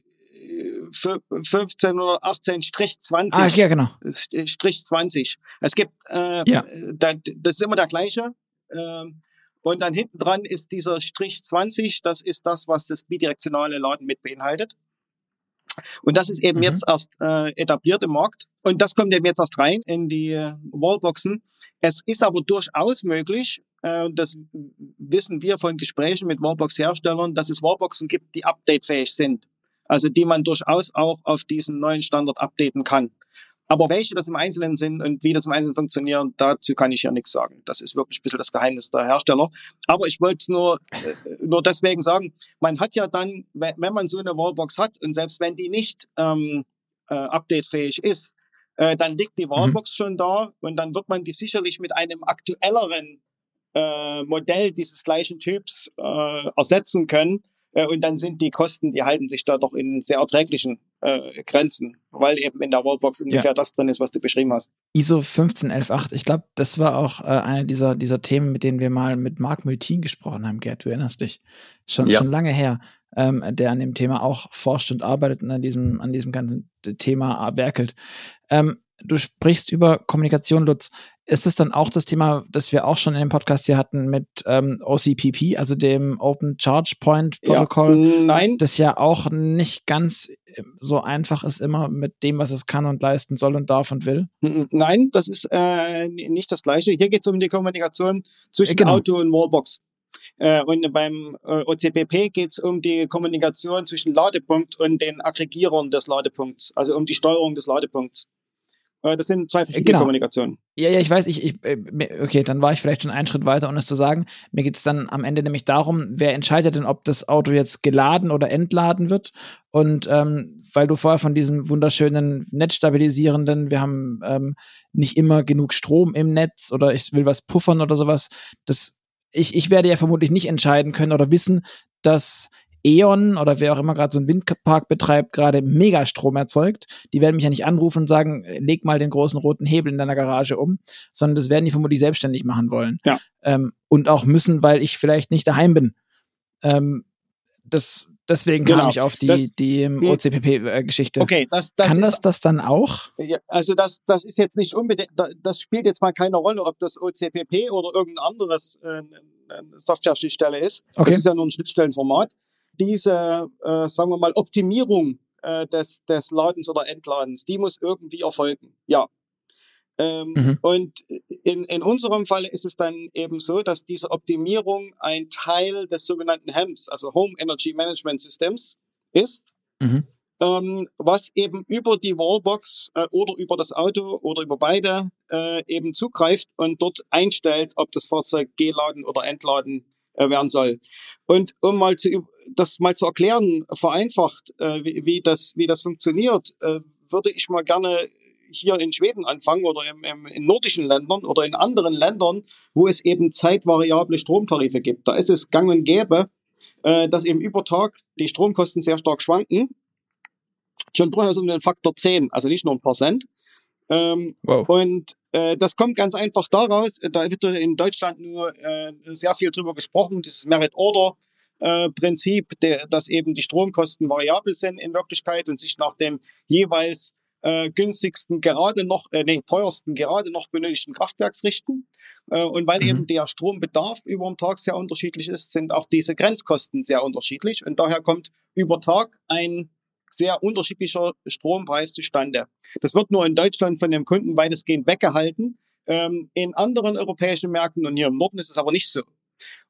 15 oder 18 Strich 20. Ah, ja, genau. Strich 20. Es gibt, äh, ja. da, das ist immer der gleiche. Äh, und dann hinten dran ist dieser Strich 20, das ist das, was das bidirektionale Laden mit beinhaltet. Und das ist eben mhm. jetzt erst äh, etabliert im Markt. Und das kommt eben jetzt erst rein in die Wallboxen. Es ist aber durchaus möglich, äh, das wissen wir von Gesprächen mit Wallbox-Herstellern, dass es Wallboxen gibt, die updatefähig sind. Also die man durchaus auch auf diesen neuen Standard updaten kann. Aber welche das im Einzelnen sind und wie das im Einzelnen funktioniert, dazu kann ich ja nichts sagen. Das ist wirklich ein bisschen das Geheimnis der Hersteller. Aber ich wollte nur, äh, nur deswegen sagen, man hat ja dann, wenn man so eine Wallbox hat und selbst wenn die nicht ähm, äh, updatefähig ist, äh, dann liegt die. Wallbox mhm. schon da und dann wird man die sicherlich mit einem aktuelleren äh, Modell dieses gleichen Typs äh, ersetzen können. Äh, und dann sind die Kosten, die halten sich da doch in sehr erträglichen äh, Grenzen, weil eben in der Wallbox ungefähr ja. das drin ist, was du beschrieben hast. ISO 15118, ich glaube, das war auch äh, eine dieser, dieser Themen, mit denen wir mal mit Marc Multin gesprochen haben, Gerd, du erinnerst dich. Schon, ja. schon lange her, ähm, der an dem Thema auch forscht und arbeitet und an diesem, an diesem ganzen Thema werkelt. Ähm, du sprichst über Kommunikation, Lutz. Ist es dann auch das Thema, das wir auch schon in dem Podcast hier hatten mit ähm, OCPP, also dem Open Charge Point Protocol? Ja, nein. Das ja auch nicht ganz äh, so einfach ist immer mit dem, was es kann und leisten soll und darf und will? Nein, das ist äh, nicht das Gleiche. Hier geht es um die Kommunikation zwischen genau. Auto und Wallbox. Äh, und beim äh, OCPP geht es um die Kommunikation zwischen Ladepunkt und den Aggregierern des Ladepunkts, also um die Steuerung des Ladepunkts. Äh, das sind zwei verschiedene genau. Kommunikationen. Ja, ja, ich weiß, ich, ich, äh, okay, dann war ich vielleicht schon einen Schritt weiter, um es zu sagen. Mir geht es dann am Ende nämlich darum, wer entscheidet denn, ob das Auto jetzt geladen oder entladen wird. Und ähm, weil du vorher von diesem wunderschönen Netzstabilisierenden, wir haben ähm, nicht immer genug Strom im Netz oder ich will was puffern oder sowas, das ich, ich werde ja vermutlich nicht entscheiden können oder wissen, dass E.ON oder wer auch immer gerade so einen Windpark betreibt, gerade Megastrom erzeugt. Die werden mich ja nicht anrufen und sagen, leg mal den großen roten Hebel in deiner Garage um, sondern das werden die vermutlich selbstständig machen wollen. Ja. Ähm, und auch müssen, weil ich vielleicht nicht daheim bin. Ähm, das, deswegen genau. kam ich auf die, das, die OCPP-Geschichte. Okay, das, das Kann das das dann auch? Ja, also das, das ist jetzt nicht unbedingt, das spielt jetzt mal keine Rolle, ob das OCPP oder irgendein anderes äh, Software-Schnittstelle ist. Okay. Das ist ja nur ein Schnittstellenformat diese, äh, sagen wir mal, Optimierung äh, des, des Ladens oder Entladens, die muss irgendwie erfolgen. Ja. Ähm, mhm. Und in, in unserem Fall ist es dann eben so, dass diese Optimierung ein Teil des sogenannten HEMS, also Home Energy Management Systems, ist, mhm. ähm, was eben über die Wallbox äh, oder über das Auto oder über beide äh, eben zugreift und dort einstellt, ob das Fahrzeug geladen oder entladen werden soll. Und um mal zu, das mal zu erklären, vereinfacht, äh, wie, wie, das, wie das funktioniert, äh, würde ich mal gerne hier in Schweden anfangen oder im, im, in nordischen Ländern oder in anderen Ländern, wo es eben zeitvariable Stromtarife gibt. Da ist es gang und gäbe, äh, dass eben über Tag die Stromkosten sehr stark schwanken. Schon durchaus um den Faktor 10, also nicht nur ein Prozent. Ähm, wow. Und äh, das kommt ganz einfach daraus, da wird in Deutschland nur äh, sehr viel drüber gesprochen, dieses Merit-Order-Prinzip, äh, dass eben die Stromkosten variabel sind in Wirklichkeit und sich nach dem jeweils äh, günstigsten gerade noch, äh, nee, teuersten gerade noch benötigten Kraftwerks richten. Äh, und weil mhm. eben der Strombedarf über den Tag sehr unterschiedlich ist, sind auch diese Grenzkosten sehr unterschiedlich. Und daher kommt über Tag ein sehr unterschiedlicher Strompreis zustande. Das wird nur in Deutschland von dem Kunden weitestgehend weggehalten. Ähm, in anderen europäischen Märkten und hier im Norden ist es aber nicht so.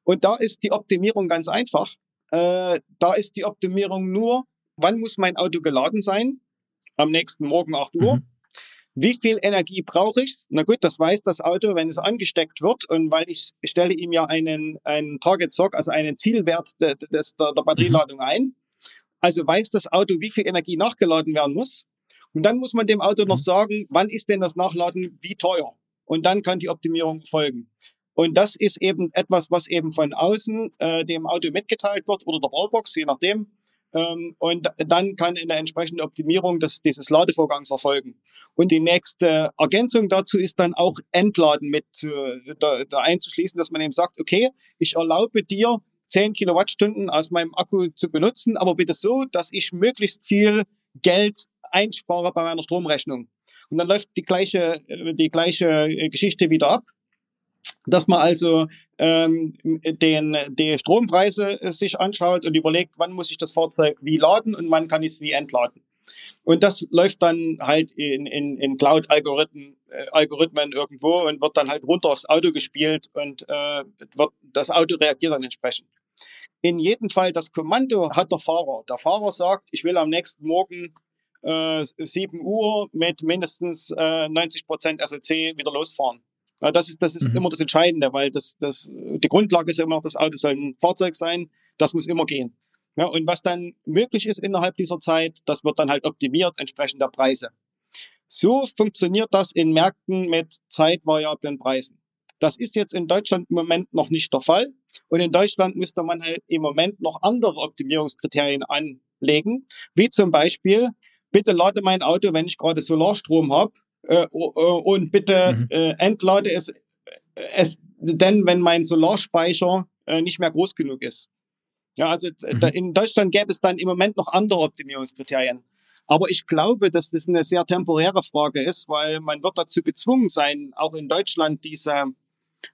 Und da ist die Optimierung ganz einfach. Äh, da ist die Optimierung nur, wann muss mein Auto geladen sein? Am nächsten Morgen 8 Uhr. Mhm. Wie viel Energie brauche ich? Na gut, das weiß das Auto, wenn es angesteckt wird. Und weil ich stelle ihm ja einen, einen Target Sock, also einen Zielwert de, de, de, der, der Batterieladung ein. Also weiß das Auto, wie viel Energie nachgeladen werden muss. Und dann muss man dem Auto noch mhm. sagen, wann ist denn das Nachladen wie teuer? Und dann kann die Optimierung folgen. Und das ist eben etwas, was eben von außen äh, dem Auto mitgeteilt wird oder der Wallbox, je nachdem. Ähm, und dann kann eine entsprechende Optimierung des, dieses Ladevorgangs erfolgen. Und die nächste Ergänzung dazu ist dann auch Entladen mit äh, da, da einzuschließen, dass man eben sagt, okay, ich erlaube dir 10 Kilowattstunden aus meinem Akku zu benutzen, aber bitte so, dass ich möglichst viel Geld einspare bei meiner Stromrechnung. Und dann läuft die gleiche, äh, die gleiche Geschichte wieder ab, dass man also ähm, den, die Strompreise sich anschaut und überlegt, wann muss ich das Fahrzeug wie laden und wann kann ich es wie entladen. Und das läuft dann halt in, in, in Cloud-Algorithmen äh, Algorithmen irgendwo und wird dann halt runter aufs Auto gespielt und äh, wird, das Auto reagiert dann entsprechend. In jedem Fall, das Kommando hat der Fahrer. Der Fahrer sagt, ich will am nächsten Morgen äh, 7 Uhr mit mindestens äh, 90 Prozent SLC wieder losfahren. Ja, das ist, das ist mhm. immer das Entscheidende, weil das, das, die Grundlage ist immer noch, das Auto soll ein Fahrzeug sein, das muss immer gehen. Ja, und was dann möglich ist innerhalb dieser Zeit, das wird dann halt optimiert entsprechend der Preise. So funktioniert das in Märkten mit zeitvariablen Preisen. Das ist jetzt in Deutschland im Moment noch nicht der Fall. Und in Deutschland müsste man halt im Moment noch andere Optimierungskriterien anlegen, wie zum Beispiel, bitte lade mein Auto, wenn ich gerade Solarstrom habe, äh, und bitte mhm. äh, entlade es, es denn, wenn mein Solarspeicher äh, nicht mehr groß genug ist. Ja, also mhm. da, in Deutschland gäbe es dann im Moment noch andere Optimierungskriterien. Aber ich glaube, dass das eine sehr temporäre Frage ist, weil man wird dazu gezwungen sein, auch in Deutschland diese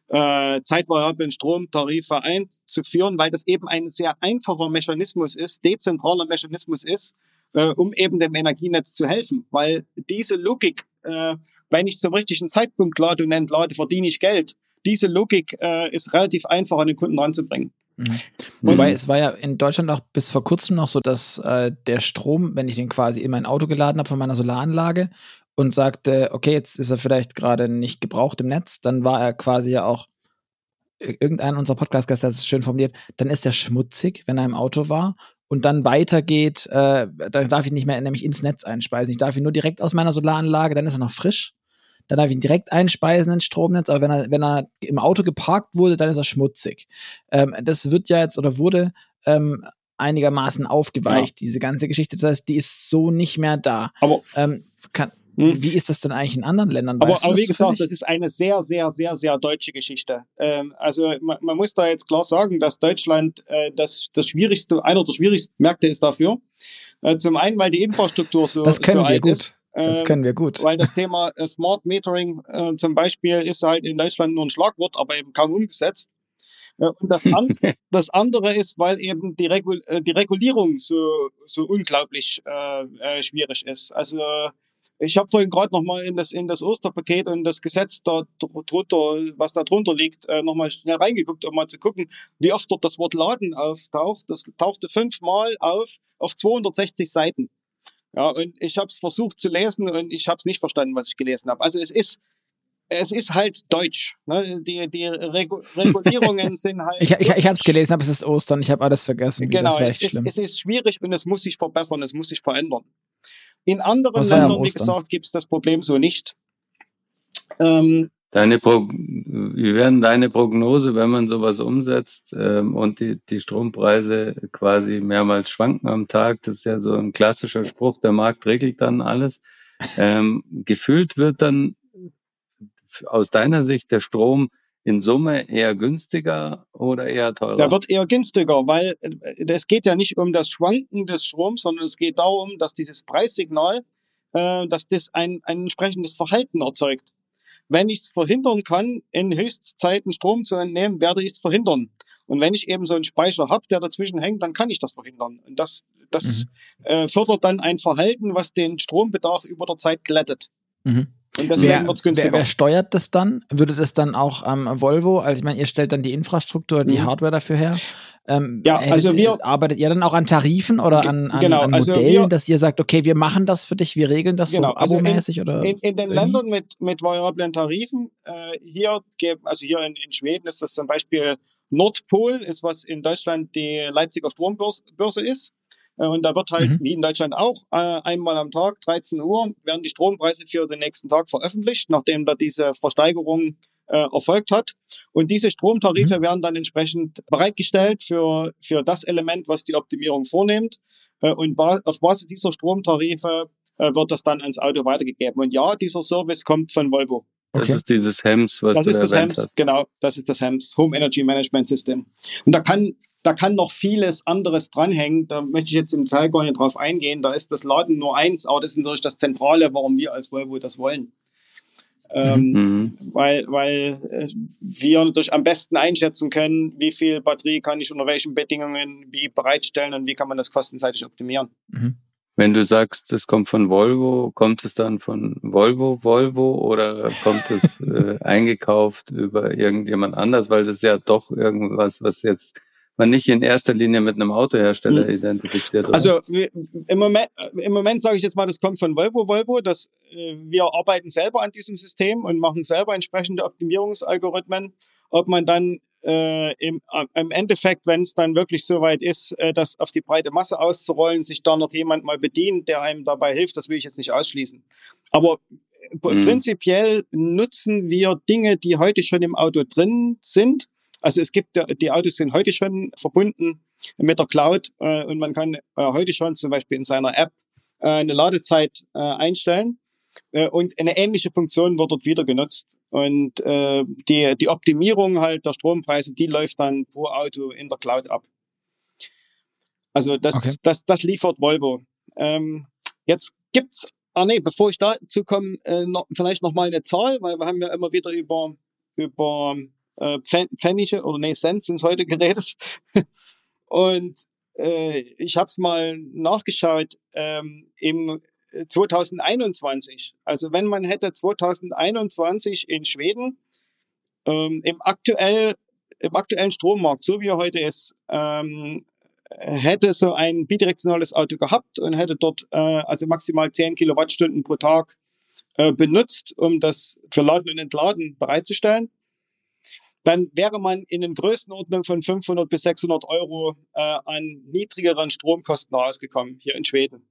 äh, zeitvariablen Stromtarife einzuführen, weil das eben ein sehr einfacher Mechanismus ist, dezentraler Mechanismus ist, äh, um eben dem Energienetz zu helfen. Weil diese Logik, äh, wenn ich zum richtigen Zeitpunkt lade und entlade, verdiene ich Geld. Diese Logik äh, ist relativ einfach an den Kunden ranzubringen. Mhm. Wobei es war ja in Deutschland auch bis vor kurzem noch so, dass äh, der Strom, wenn ich den quasi in mein Auto geladen habe von meiner Solaranlage und sagte, okay, jetzt ist er vielleicht gerade nicht gebraucht im Netz, dann war er quasi ja auch irgendein unserer Podcast-Gäste hat es schön formuliert, dann ist er schmutzig, wenn er im Auto war und dann weitergeht, äh, dann darf ich nicht mehr nämlich ins Netz einspeisen. Ich darf ihn nur direkt aus meiner Solaranlage, dann ist er noch frisch dann darf ich ihn direkt einspeisen ins Stromnetz, aber wenn er, wenn er im Auto geparkt wurde, dann ist er schmutzig. Ähm, das wird ja jetzt oder wurde ähm, einigermaßen aufgeweicht, ja. diese ganze Geschichte. Das heißt, die ist so nicht mehr da. Aber ähm, kann, hm. Wie ist das denn eigentlich in anderen Ländern? Aber, aber wie gesagt, das ist eine sehr, sehr, sehr, sehr deutsche Geschichte. Ähm, also man, man, muss da jetzt klar sagen, dass Deutschland äh, das, das schwierigste, einer der schwierigsten Märkte ist dafür. Äh, zum einen, weil die Infrastruktur so, das können so wir gut. ist. Das ähm, können wir gut. Weil das Thema äh, Smart Metering äh, zum Beispiel ist halt in Deutschland nur ein Schlagwort, aber eben kaum umgesetzt. Äh, und das, an, [laughs] das andere ist, weil eben die, Regul äh, die Regulierung so, so unglaublich äh, schwierig ist. Also ich habe vorhin gerade nochmal in das, in das Osterpaket und das Gesetz da drunter, was da drunter liegt, äh, nochmal schnell reingeguckt, um mal zu gucken, wie oft dort das Wort Laden auftaucht. Das tauchte fünfmal auf auf 260 Seiten. Ja, und ich habe es versucht zu lesen und ich habe es nicht verstanden, was ich gelesen habe. Also es ist es ist halt Deutsch. Ne? Die, die Regu [laughs] Regulierungen sind halt. ich ich, ich habe es gelesen, aber es ist Ostern. Ich habe alles vergessen. Genau, es ist, es ist schwierig und es muss sich verbessern, es muss sich verändern. In anderen Ländern, wie gesagt, gibt es das Problem so nicht. Ähm, Deine Pro wie werden deine Prognose, wenn man sowas umsetzt ähm, und die, die Strompreise quasi mehrmals schwanken am Tag? Das ist ja so ein klassischer Spruch, der Markt regelt dann alles. Ähm, gefühlt wird dann aus deiner Sicht der Strom in Summe eher günstiger oder eher teurer? Der wird eher günstiger, weil es geht ja nicht um das Schwanken des Stroms, sondern es geht darum, dass dieses Preissignal, äh, dass das ein, ein entsprechendes Verhalten erzeugt. Wenn ich es verhindern kann, in Höchstzeiten Strom zu entnehmen, werde ich es verhindern. Und wenn ich eben so einen Speicher habe, der dazwischen hängt, dann kann ich das verhindern. Und das, das mhm. äh, fördert dann ein Verhalten, was den Strombedarf über der Zeit glättet. Mhm. Und deswegen wer, günstiger. Wer, wer, steuert das dann? Würde das dann auch ähm, Volvo, also ich meine, ihr stellt dann die Infrastruktur, die mhm. Hardware dafür her. Ähm, ja, also wir arbeitet ihr dann auch an Tarifen oder an, an, genau, an also Modellen, wir, dass ihr sagt, okay, wir machen das für dich, wir regeln das genau, so also abomäßig also oder? In, in den Ländern mit, mit variablen Tarifen, äh, hier, also hier in, in Schweden ist das zum Beispiel Nordpol, ist was in Deutschland die Leipziger Strombörse ist. Äh, und da wird halt, mhm. wie in Deutschland auch, äh, einmal am Tag, 13 Uhr, werden die Strompreise für den nächsten Tag veröffentlicht, nachdem da diese Versteigerung äh, erfolgt hat. Und diese Stromtarife mhm. werden dann entsprechend bereitgestellt für, für das Element, was die Optimierung vornimmt. und auf Basis dieser Stromtarife wird das dann ans Auto weitergegeben. Und ja, dieser Service kommt von Volvo. Das okay. ist dieses HEMS, was das du ist das HEMS, hast. genau. Das ist das HEMS, Home Energy Management System. Und da kann da kann noch vieles anderes dranhängen. Da möchte ich jetzt im Teil gar nicht drauf eingehen. Da ist das Laden nur eins, aber das ist natürlich das Zentrale, warum wir als Volvo das wollen. Ähm, mhm. Weil, weil äh, wir natürlich am besten einschätzen können, wie viel Batterie kann ich unter welchen Bedingungen wie bereitstellen und wie kann man das kostenseitig optimieren. Mhm. Wenn du sagst, es kommt von Volvo, kommt es dann von Volvo, Volvo oder kommt es [laughs] äh, eingekauft über irgendjemand anders? Weil das ist ja doch irgendwas, was jetzt man nicht in erster Linie mit einem Autohersteller mhm. identifiziert. Oder? Also im Moment, im Moment sage ich jetzt mal, das kommt von Volvo. Volvo, dass äh, wir arbeiten selber an diesem System und machen selber entsprechende Optimierungsalgorithmen. Ob man dann äh, im, äh, im Endeffekt, wenn es dann wirklich so weit ist, äh, das auf die breite Masse auszurollen, sich da noch jemand mal bedient, der einem dabei hilft, das will ich jetzt nicht ausschließen. Aber äh, mhm. prinzipiell nutzen wir Dinge, die heute schon im Auto drin sind also es gibt, die Autos sind heute schon verbunden mit der Cloud äh, und man kann äh, heute schon zum Beispiel in seiner App äh, eine Ladezeit äh, einstellen. Äh, und eine ähnliche Funktion wird dort wieder genutzt. Und äh, die, die Optimierung halt der Strompreise, die läuft dann pro Auto in der Cloud ab. Also das, okay. das, das liefert Volvo. Ähm, jetzt gibt's, ah nee, bevor ich dazu komme, äh, noch, vielleicht noch mal eine Zahl, weil wir haben ja immer wieder über über äh, Pfennige oder nee, Cent sind heute geredet. [laughs] Und äh, ich habe es mal nachgeschaut ähm, im 2021. Also wenn man hätte 2021 in Schweden ähm, im aktuell im aktuellen Strommarkt, so wie er heute ist, ähm, hätte so ein bidirektionales Auto gehabt und hätte dort äh, also maximal 10 Kilowattstunden pro Tag äh, benutzt, um das für Laden und Entladen bereitzustellen, dann wäre man in den Größenordnungen von 500 bis 600 Euro äh, an niedrigeren Stromkosten rausgekommen hier in Schweden.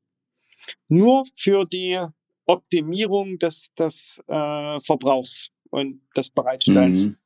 Nur für die Optimierung des, des äh, Verbrauchs und des Bereitstellens. Mhm.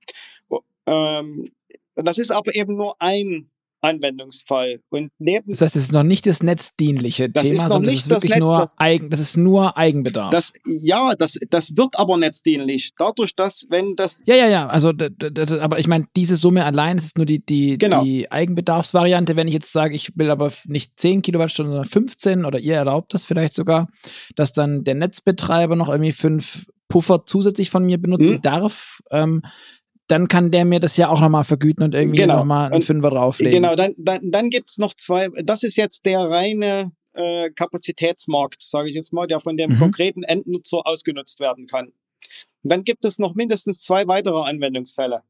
Ähm, das ist aber eben nur ein Anwendungsfall. Und neben das heißt, es ist noch nicht das netzdienliche das Thema, sondern es ist wirklich das Netz, nur das, Eigen, das ist nur Eigenbedarf. Das, ja, das, das wird aber netzdienlich. Dadurch, dass, wenn das. Ja, ja, ja. Also, das, aber ich meine, diese Summe allein ist nur die, die, genau. die Eigenbedarfsvariante. Wenn ich jetzt sage, ich will aber nicht 10 Kilowattstunden, sondern 15 oder ihr erlaubt das vielleicht sogar, dass dann der Netzbetreiber noch irgendwie fünf Puffer zusätzlich von mir benutzen hm. darf, ähm, dann kann der mir das ja auch nochmal vergüten und irgendwie genau. nochmal einen Fünfer drauflegen. Genau, dann, dann, dann gibt's noch zwei, das ist jetzt der reine äh, Kapazitätsmarkt, sage ich jetzt mal, der von dem mhm. konkreten Endnutzer ausgenutzt werden kann. Und dann gibt es noch mindestens zwei weitere Anwendungsfälle.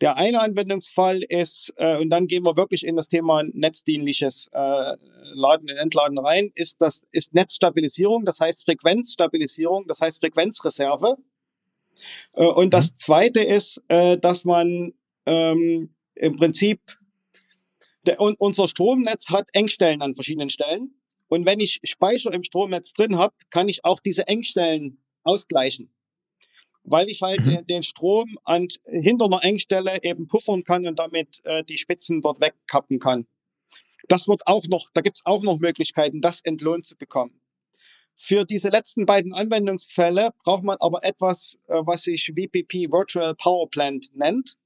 Der eine Anwendungsfall ist, äh, und dann gehen wir wirklich in das Thema netzdienliches äh, Laden und Entladen rein, ist das ist Netzstabilisierung, das heißt Frequenzstabilisierung, das heißt Frequenzreserve. Äh, und das mhm. Zweite ist, äh, dass man ähm, im Prinzip, der, unser Stromnetz hat Engstellen an verschiedenen Stellen. Und wenn ich Speicher im Stromnetz drin habe, kann ich auch diese Engstellen ausgleichen. Weil ich halt mhm. den Strom an, hinter einer Engstelle eben puffern kann und damit äh, die Spitzen dort wegkappen kann. Das wird auch noch, da gibt's auch noch Möglichkeiten, das entlohnt zu bekommen. Für diese letzten beiden Anwendungsfälle braucht man aber etwas, äh, was sich VPP Virtual Power Plant nennt.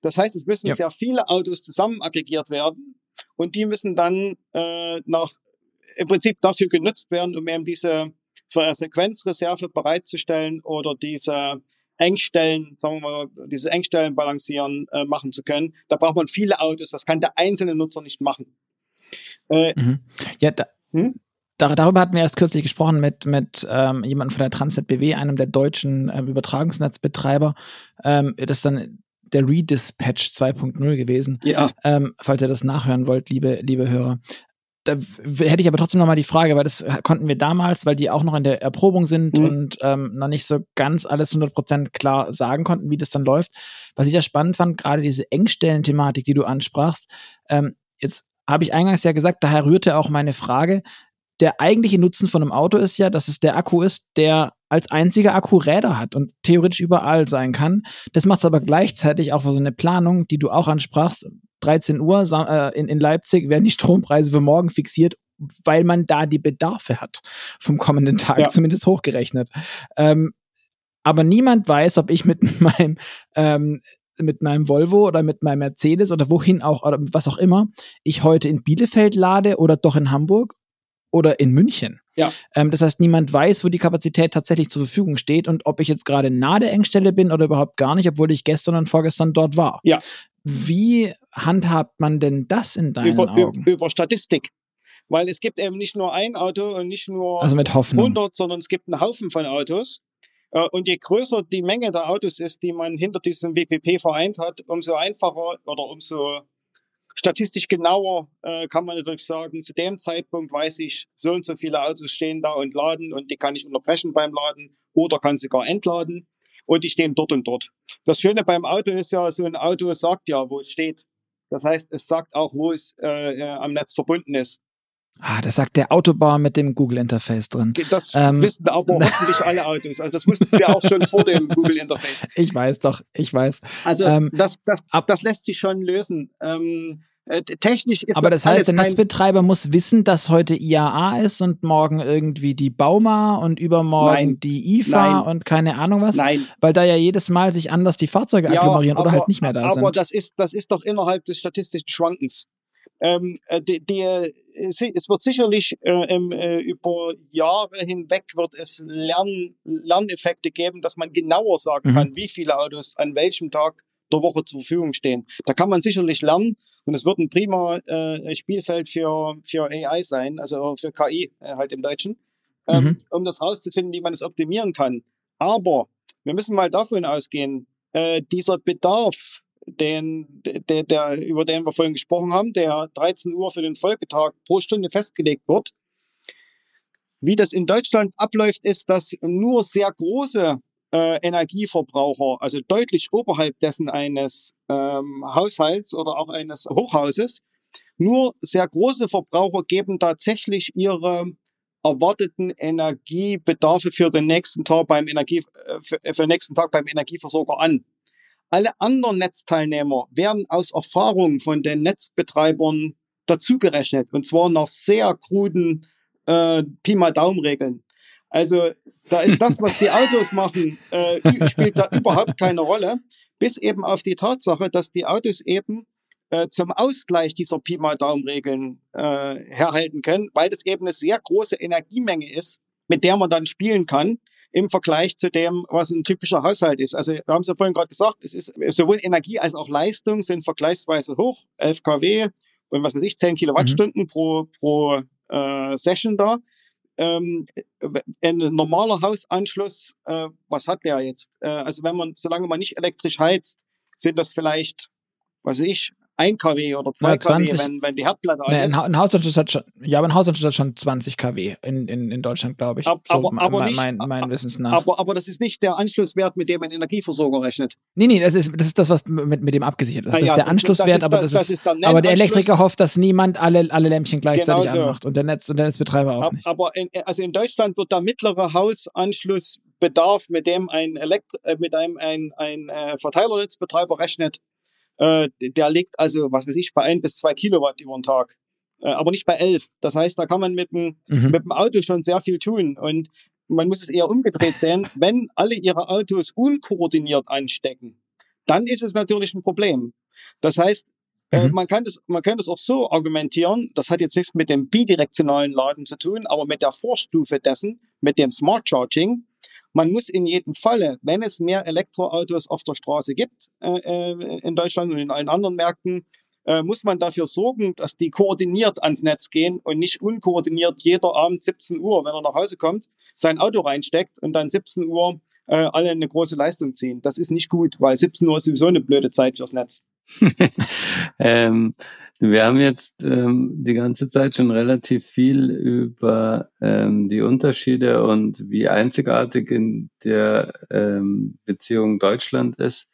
Das heißt, es müssen ja. sehr viele Autos zusammen aggregiert werden und die müssen dann äh, nach im Prinzip dafür genutzt werden, um eben diese Frequenzreserve bereitzustellen oder diese Engstellen, sagen wir mal, diese Engstellen balancieren äh, machen zu können. Da braucht man viele Autos. Das kann der einzelne Nutzer nicht machen. Äh, mhm. Ja, da, hm? Darüber hatten wir erst kürzlich gesprochen mit, mit ähm, jemandem von der Transnet BW, einem der deutschen ähm, Übertragungsnetzbetreiber. Ähm, das ist dann der Redispatch 2.0 gewesen. Ja. Ähm, falls ihr das nachhören wollt, liebe, liebe Hörer. Da hätte ich aber trotzdem noch mal die Frage, weil das konnten wir damals, weil die auch noch in der Erprobung sind mhm. und ähm, noch nicht so ganz alles 100% klar sagen konnten, wie das dann läuft. Was ich ja spannend fand, gerade diese Engstellen-Thematik, die du ansprachst. Ähm, jetzt habe ich eingangs ja gesagt, daher rührte auch meine Frage, der eigentliche Nutzen von einem Auto ist ja, dass es der Akku ist, der als einziger Akku Räder hat und theoretisch überall sein kann. Das macht es aber gleichzeitig auch für so eine Planung, die du auch ansprachst. 13 Uhr äh, in, in Leipzig werden die [laughs] Strompreise für morgen fixiert, weil man da die Bedarfe hat vom kommenden Tag, ja. zumindest hochgerechnet. Ähm, aber niemand weiß, ob ich mit [laughs] meinem ähm, mit meinem Volvo oder mit meinem Mercedes oder wohin auch oder was auch immer, ich heute in Bielefeld lade oder doch in Hamburg oder in München. Ja. Ähm, das heißt, niemand weiß, wo die Kapazität tatsächlich zur Verfügung steht und ob ich jetzt gerade nahe der Engstelle bin oder überhaupt gar nicht, obwohl ich gestern und vorgestern dort war. Ja. Wie handhabt man denn das in deinen über, Augen? Über Statistik. Weil es gibt eben nicht nur ein Auto und nicht nur also mit 100, sondern es gibt einen Haufen von Autos. Äh, und je größer die Menge der Autos ist, die man hinter diesem WPP vereint hat, umso einfacher oder umso Statistisch genauer äh, kann man natürlich sagen, zu dem Zeitpunkt weiß ich, so und so viele Autos stehen da und laden und die kann ich unterbrechen beim Laden oder kann sogar entladen und die stehen dort und dort. Das Schöne beim Auto ist ja, so ein Auto sagt ja, wo es steht. Das heißt, es sagt auch, wo es äh, äh am Netz verbunden ist. Ah, das sagt der Autobauer mit dem Google-Interface drin. Das ähm, wissen aber [laughs] hoffentlich alle Autos. Also das wussten wir auch schon vor dem Google-Interface. [laughs] Ich weiß doch, ich weiß. Also ähm, das, das, das lässt sich schon lösen. Ähm, äh, technisch ist Aber das, das heißt, der Netzbetreiber muss wissen, dass heute IAA ist und morgen irgendwie die Bauma und übermorgen Nein. die IFA Nein. und keine Ahnung was. Nein, Weil da ja jedes Mal sich anders die Fahrzeuge Ja, agglomerieren oder aber- halt nicht mehr da aber sind. das ist, das ist doch innerhalb des statistischen Schwankens. Ähm, äh, die, die, äh, es wird sicherlich äh, äh, über Jahre hinweg wird es Lern, Lerneffekte geben, dass man genauer sagen Mhm. kann, wie viele Autos an welchem Tag der Woche zur Verfügung stehen. Da kann man sicherlich lernen und es wird ein prima äh, Spielfeld für, für AI sein, also für KI äh, halt im Deutschen, ähm, Mhm. um das rauszufinden, wie man es optimieren kann. Aber wir müssen mal davon ausgehen, äh, dieser Bedarf, den, der, der, über den wir vorhin gesprochen haben, der 13 Uhr für den Folgetag pro Stunde festgelegt wird. Wie das in Deutschland abläuft, ist, dass nur sehr große äh, Energieverbraucher, also deutlich oberhalb dessen eines ähm, Haushalts oder auch eines Hochhauses, nur sehr große Verbraucher geben tatsächlich ihre erwarteten Energiebedarfe für den nächsten Tag beim Energie, äh, für, für den nächsten Tag beim Energieversorger an. Alle anderen Netzteilnehmer werden aus Erfahrung von den Netzbetreibern dazugerechnet und zwar nach sehr kruden äh, Pi mal Daumen-Regeln. Also da ist das, was die Autos [laughs] machen, äh, spielt da überhaupt keine Rolle, bis eben auf die Tatsache, dass die Autos eben äh, zum Ausgleich dieser Pi mal Daumen-Regeln äh, herhalten können, weil das eben eine sehr große Energiemenge ist, mit der man dann spielen kann im Vergleich zu dem, was ein typischer Haushalt ist. Also wir haben es ja vorhin gerade gesagt, es ist sowohl Energie als auch Leistung sind vergleichsweise hoch, 11 kW und was weiß ich, 10 Kilowattstunden pro, pro äh, Session da. Ähm, ein normaler Hausanschluss, äh, was hat der jetzt? Äh, also wenn man, solange man nicht elektrisch heizt, sind das vielleicht, was weiß ich, 1 kW oder 2 Ja, kW, 20. wenn, wenn die Herdplatte Nee, ist. ein, Ha- ein Hausanschluss hat schon, ja, aber ein Hausanschluss hat schon 20 kW in, in, in Deutschland, glaube ich. Ab- so aber- aber nicht- mein, mein Wissens nach. Aber, aber das ist nicht der Anschlusswert, mit dem ein Energieversorger rechnet. nee, nee, das ist, das ist das, was mit, mit dem abgesichert ist. Das Ah ja, ist der das- Anschlusswert, das ist aber der- das, das ist, ist aber der. Elektriker hofft, dass niemand alle, alle Lämpchen gleichzeitig Genau so. anmacht und der Netz, und der Netzbetreiber auch Ab- nicht. Aber in, also in Deutschland wird der mittlere Hausanschlussbedarf, mit dem ein, Elekt äh, mit einem ein, ein äh, Verteilernetzbetreiber rechnet, äh, der liegt also, was weiß ich, bei ein bis zwei Kilowatt über den Tag. Äh, aber nicht bei elf. Das heißt, da kann man mit dem, Mhm. mit dem Auto schon sehr viel tun. Und man muss es eher umgedreht sehen. [laughs] Wenn alle ihre Autos unkoordiniert anstecken, dann ist es natürlich ein Problem. Das heißt, äh, Mhm. man kann das, man kann das auch so argumentieren. Das hat jetzt nichts mit dem bidirektionalen Laden zu tun, aber mit der Vorstufe dessen, mit dem Smart Charging. Man muss in jedem Falle, wenn es mehr Elektroautos auf der Straße gibt, äh, äh, in Deutschland und in allen anderen Märkten, äh, muss man dafür sorgen, dass die koordiniert ans Netz gehen und nicht unkoordiniert jeder Abend 17 Uhr, wenn er nach Hause kommt, sein Auto reinsteckt und dann 17 Uhr äh, alle eine große Leistung ziehen. Das ist nicht gut, weil 17 Uhr ist sowieso eine blöde Zeit fürs Netz. [laughs] ähm, wir haben jetzt ähm, die ganze Zeit schon relativ viel über ähm, die Unterschiede und wie einzigartig in der ähm, Beziehung Deutschland ist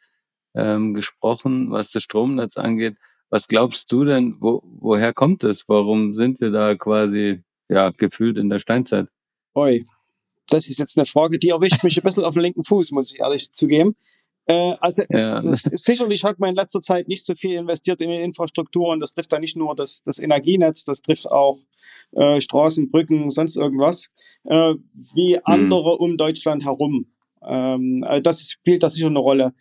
ähm, gesprochen, was das Stromnetz angeht. Was glaubst du denn, wo, woher kommt es? Warum sind wir da quasi ja gefühlt in der Steinzeit? Oi, das ist jetzt eine Frage, die erwischt mich ein bisschen auf den linken Fuß, muss ich ehrlich zugeben. Äh, also es, Ja. sicherlich hat man in letzter Zeit nicht so viel investiert in die Infrastruktur und das trifft da nicht nur das, das Energienetz, das trifft auch äh, Straßen, Brücken, sonst irgendwas, äh, wie andere um Deutschland herum. Ähm, also das spielt da sicher eine Rolle.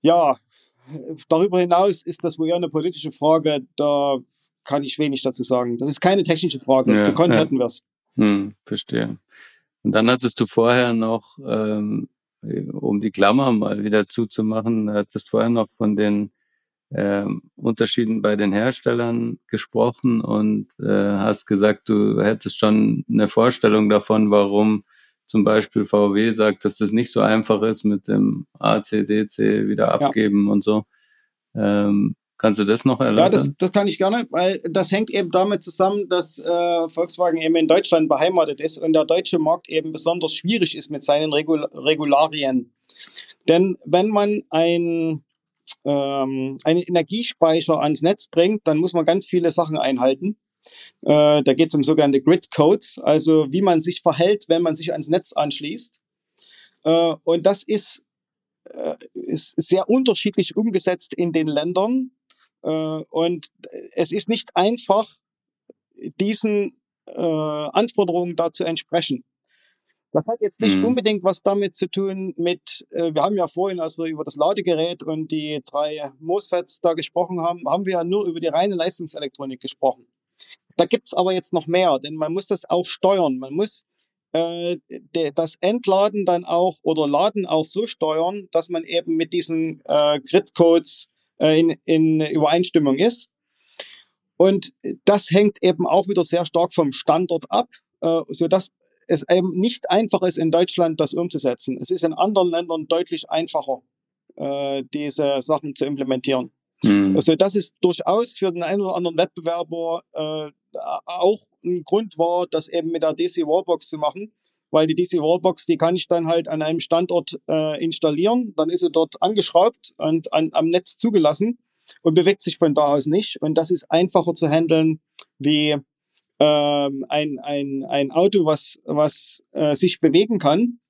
Ja, darüber hinaus ist das wohl eher eine politische Frage, da kann ich wenig dazu sagen. Das ist keine technische Frage. Ja, Gekonnt ja. hätten wir's. Hm, verstehe. Und dann hattest du vorher noch, ähm, um die Klammer mal wieder zuzumachen, hattest vorher noch von den ähm, Unterschieden bei den Herstellern gesprochen und äh, hast gesagt, du hättest schon eine Vorstellung davon, warum zum Beispiel VW sagt, dass das nicht so einfach ist mit dem ACDC wieder abgeben und so. Ähm, kannst du das noch erläutern? Ja, das, das kann ich gerne, weil das hängt eben damit zusammen, dass äh, Volkswagen eben in Deutschland beheimatet ist und der deutsche Markt eben besonders schwierig ist mit seinen Regul Regularien. Denn wenn man ein, ähm, einen Energiespeicher ans Netz bringt, dann muss man ganz viele Sachen einhalten. Äh, da geht es um sogenannte Grid Codes, also wie man sich verhält, wenn man sich ans Netz anschließt. Äh, und das ist, äh, ist sehr unterschiedlich umgesetzt in den Ländern. Äh, und es ist nicht einfach, diesen äh, Anforderungen da zu entsprechen. Das hat jetzt nicht mhm. unbedingt was damit zu tun mit, äh, wir haben ja vorhin, als wir über das Ladegerät und die drei MOSFETs da gesprochen haben, haben wir ja nur über die reine Leistungselektronik gesprochen. Da gibt's aber jetzt noch mehr, denn man muss das auch steuern. Man muss äh, de, das Entladen dann auch oder Laden auch so steuern, dass man eben mit diesen äh, Grid-Codes in, in Übereinstimmung ist. Und das hängt eben auch wieder sehr stark vom Standort ab, äh, so dass es eben nicht einfach ist, in Deutschland das umzusetzen. Es ist in anderen Ländern deutlich einfacher, äh, diese Sachen zu implementieren. Mhm. Also das ist durchaus für den einen oder anderen Wettbewerber äh, auch ein Grund war, das eben mit der DC Wallbox zu machen, weil die DC Wallbox, die kann ich dann halt an einem Standort äh, installieren, dann ist sie dort angeschraubt und an, am Netz zugelassen und bewegt sich von da aus nicht. Und das ist einfacher zu handeln wie ähm, ein, ein, ein Auto, was, was äh, sich bewegen kann.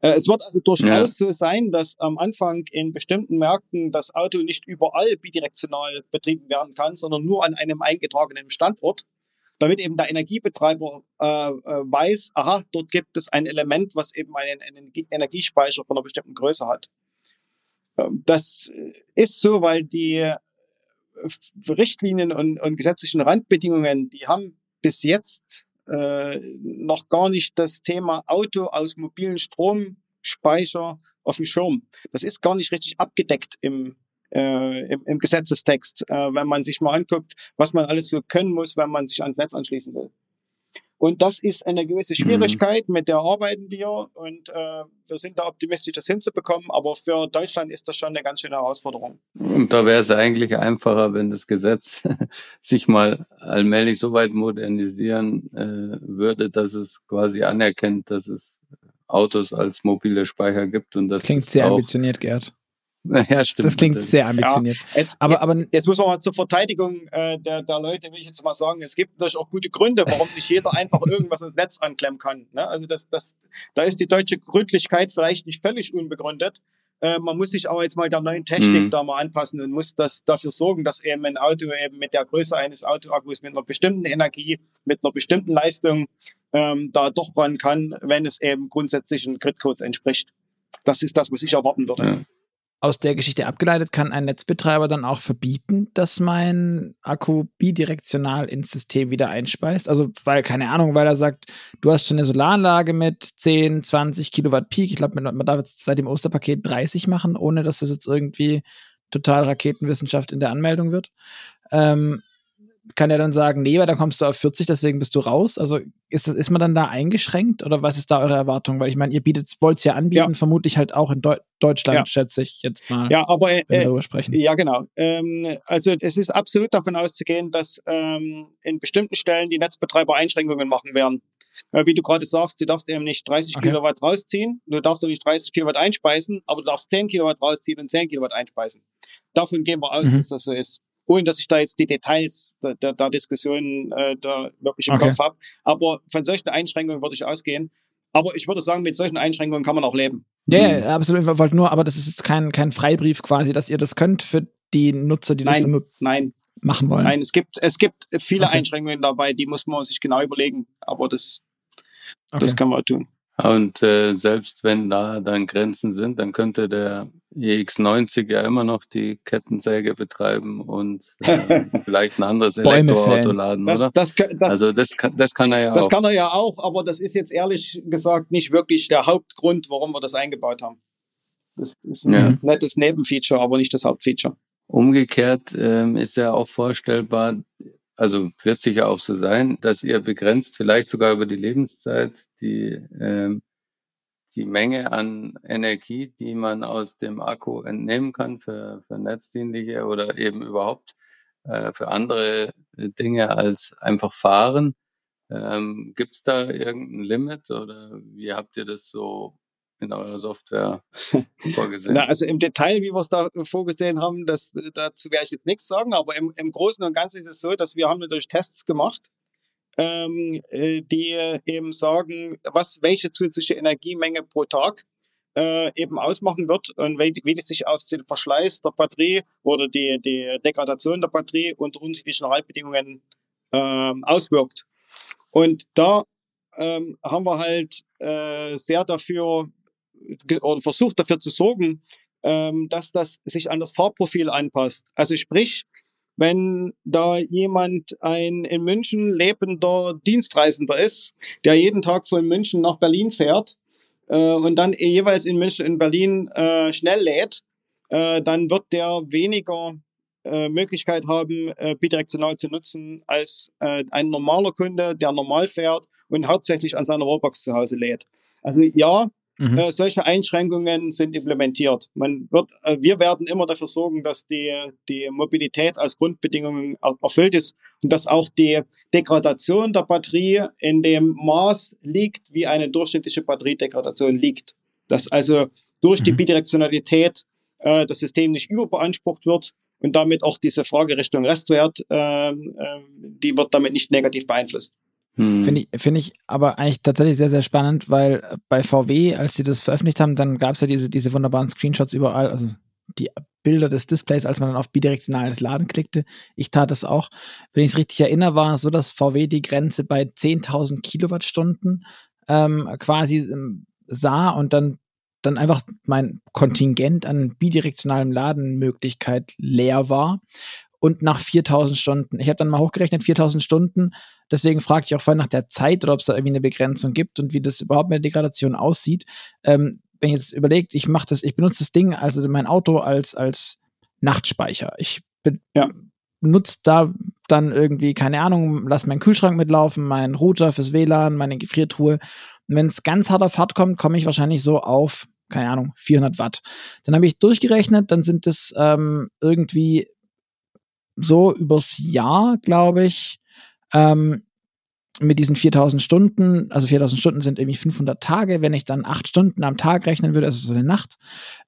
Äh, es wird also durchaus ja. so sein, dass am Anfang in bestimmten Märkten das Auto nicht überall bidirektional betrieben werden kann, sondern nur an einem eingetragenen Standort, damit eben der Energiebetreiber äh, äh weiß, aha, dort gibt es ein Element, was eben einen, Energiespeicher von einer bestimmten Größe hat. Ähm, das ist so, weil die Richtlinien und, und gesetzlichen Randbedingungen, die haben bis jetzt äh, noch gar nicht das Thema Auto aus mobilen Stromspeicher auf dem Schirm. Das ist gar nicht richtig abgedeckt im, äh, im, im Gesetzestext, äh, wenn man sich mal anguckt, was man alles so können muss, wenn man sich ans Netz anschließen will. Und das ist eine gewisse mhm. Schwierigkeit, mhm. mit der arbeiten wir und äh, wir sind da optimistisch, das hinzubekommen. Aber für Deutschland ist das schon eine ganz schöne Herausforderung. Und da wäre es eigentlich einfacher, wenn das Gesetz [laughs] sich mal allmählich so weit modernisieren äh, würde, dass es quasi anerkennt, dass es Autos als mobile Speicher gibt und das klingt sehr ambitioniert, Gerd. [laughs] Ja, stimmt. Das klingt sehr ambitioniert. Ja, jetzt, aber, aber jetzt muss man mal zur Verteidigung äh, der, der Leute, will ich jetzt mal sagen, es gibt natürlich auch gute Gründe, warum nicht jeder einfach irgendwas ins Netz anklemmen kann. Ne? Also das, das, da ist die deutsche Gründlichkeit vielleicht nicht völlig unbegründet. Äh, man muss sich aber jetzt mal der neuen Technik mhm. da mal anpassen und muss das dafür sorgen, dass eben ein Auto eben mit der Größe eines Autoakkus mit einer bestimmten Energie, mit einer bestimmten Leistung ähm, da doch ran kann, wenn es eben grundsätzlichen Gridcodes entspricht. Das ist das, was ich erwarten würde. Ja aus der Geschichte abgeleitet, kann ein Netzbetreiber dann auch verbieten, dass mein Akku bidirektional ins System wieder einspeist. Also, weil, keine Ahnung, weil er sagt, du hast schon eine Solaranlage mit 10, 20 Kilowatt Peak. Ich glaube, man darf jetzt seit dem Osterpaket 30 machen, ohne dass das jetzt irgendwie total Raketenwissenschaft in der Anmeldung wird. Ähm, kann er dann sagen, nee, weil dann kommst du auf 40, deswegen bist du raus. Also ist, das, ist man dann da eingeschränkt oder was ist da eure Erwartung? Weil ich meine, ihr bietet, wollt es ja anbieten, ja. vermutlich halt auch in Deu Deutschland, ja. schätze ich jetzt mal. Ja, aber äh, sprechen. ja, genau. Ähm, also es ist absolut davon auszugehen, dass ähm, in bestimmten Stellen die Netzbetreiber Einschränkungen machen werden. Äh, wie du gerade sagst, du darfst eben nicht 30 okay. Kilowatt rausziehen, du darfst auch nicht 30 Kilowatt einspeisen, aber du darfst 10 Kilowatt rausziehen und 10 Kilowatt einspeisen. Davon gehen wir aus, mhm. dass das so ist ohne dass ich da jetzt die Details der, der, der Diskussion äh, da wirklich im okay. Kopf habe. Aber von solchen Einschränkungen würde ich ausgehen. Aber ich würde sagen, mit solchen Einschränkungen kann man auch leben. Ja, ja absolut. Ich wollte nur, aber das ist jetzt kein, kein Freibrief quasi, dass ihr das könnt für die Nutzer, die nein, das dann nein. machen wollen. Nein, es gibt, es gibt viele okay. Einschränkungen dabei, die muss man sich genau überlegen. Aber das, okay. das kann man tun. Und äh, selbst wenn da dann Grenzen sind, dann könnte der EX90 ja immer noch die Kettensäge betreiben und äh, [laughs] vielleicht ein anderes Elektroauto laden, das, oder? Das, das, also das kann, das kann er ja das auch. Das kann er ja auch, aber das ist jetzt ehrlich gesagt nicht wirklich der Hauptgrund, warum wir das eingebaut haben. Das ist ein ja. nettes Nebenfeature, aber nicht das Hauptfeature. Umgekehrt ähm, ist ja auch vorstellbar, also wird sicher auch so sein, dass ihr begrenzt vielleicht sogar über die Lebenszeit die, ähm, die Menge an Energie, die man aus dem Akku entnehmen kann für, für netzdienliche oder eben überhaupt äh, für andere Dinge als einfach fahren. Ähm, Gibt es da irgendein Limit oder wie habt ihr das so in eurer Software [laughs] vorgesehen? Na, also im Detail, wie wir es da vorgesehen haben, das, dazu werde ich jetzt nichts sagen, aber im, im Großen und Ganzen ist es so, dass wir haben natürlich Tests gemacht, ähm, äh, die eben sagen, was, welche zusätzliche Energiemenge pro Tag äh, eben ausmachen wird und wie, wie die sich auf den Verschleiß der Batterie oder die, die Degradation der Batterie unter unterschiedlichen Randbedingungen äh, auswirkt. Und da ähm, haben wir halt äh, sehr dafür oder versucht dafür zu sorgen, ähm, dass das sich an das Fahrprofil anpasst. Also sprich, wenn da jemand ein in München lebender Dienstreisender ist, der jeden Tag von München nach Berlin fährt äh, und dann jeweils in München in Berlin äh, schnell lädt, äh, dann wird der weniger äh, Möglichkeit haben, äh, bidirektional zu nutzen als äh, ein normaler Kunde, der normal fährt und hauptsächlich an seiner Wallbox zu Hause lädt. Also ja, Mhm. Äh, solche Einschränkungen sind implementiert. Man wird, äh, wir werden immer dafür sorgen, dass die, die Mobilität als Grundbedingung erfüllt ist und dass auch die Degradation der Batterie in dem Maß liegt, wie eine durchschnittliche Batteriedegradation liegt. Dass also durch die mhm. Bidirektionalität äh, das System nicht überbeansprucht wird und damit auch diese Frage Richtung Restwert, äh, äh, die wird damit nicht negativ beeinflusst. Hm. Finde ich, finde ich aber eigentlich tatsächlich sehr, sehr spannend, weil bei VW, als sie das veröffentlicht haben, dann gab es ja diese, diese wunderbaren Screenshots überall, also die Bilder des Displays, als man dann auf bidirektionales Laden klickte. Ich tat es auch. Wenn ich es richtig erinnere, war es so, dass VW die Grenze bei 10.000 Kilowattstunden ähm, quasi ähm, sah und dann dann einfach mein Kontingent an bidirektionalem Ladenmöglichkeit leer war und nach 4000 Stunden. Ich habe dann mal hochgerechnet, 4000 Stunden. Deswegen fragte ich auch vorhin nach der Zeit oder ob es da irgendwie eine Begrenzung gibt und wie das überhaupt mit der Degradation aussieht. Ähm, wenn ich jetzt überlegt, ich mache das, ich benutze das Ding, also mein Auto als, als Nachtspeicher. Ich ja. nutze da dann irgendwie, keine Ahnung, lass meinen Kühlschrank mitlaufen, meinen Router fürs WLAN, meine Gefriertruhe. Und wenn es ganz hart auf hart kommt, komme ich wahrscheinlich so auf, keine Ahnung, 400 Watt. Dann habe ich durchgerechnet, dann sind es ähm, irgendwie so übers Jahr, glaube ich, ähm, mit diesen 4000 Stunden, also 4000 Stunden sind irgendwie 500 Tage, wenn ich dann acht Stunden am Tag rechnen würde, also so eine Nacht,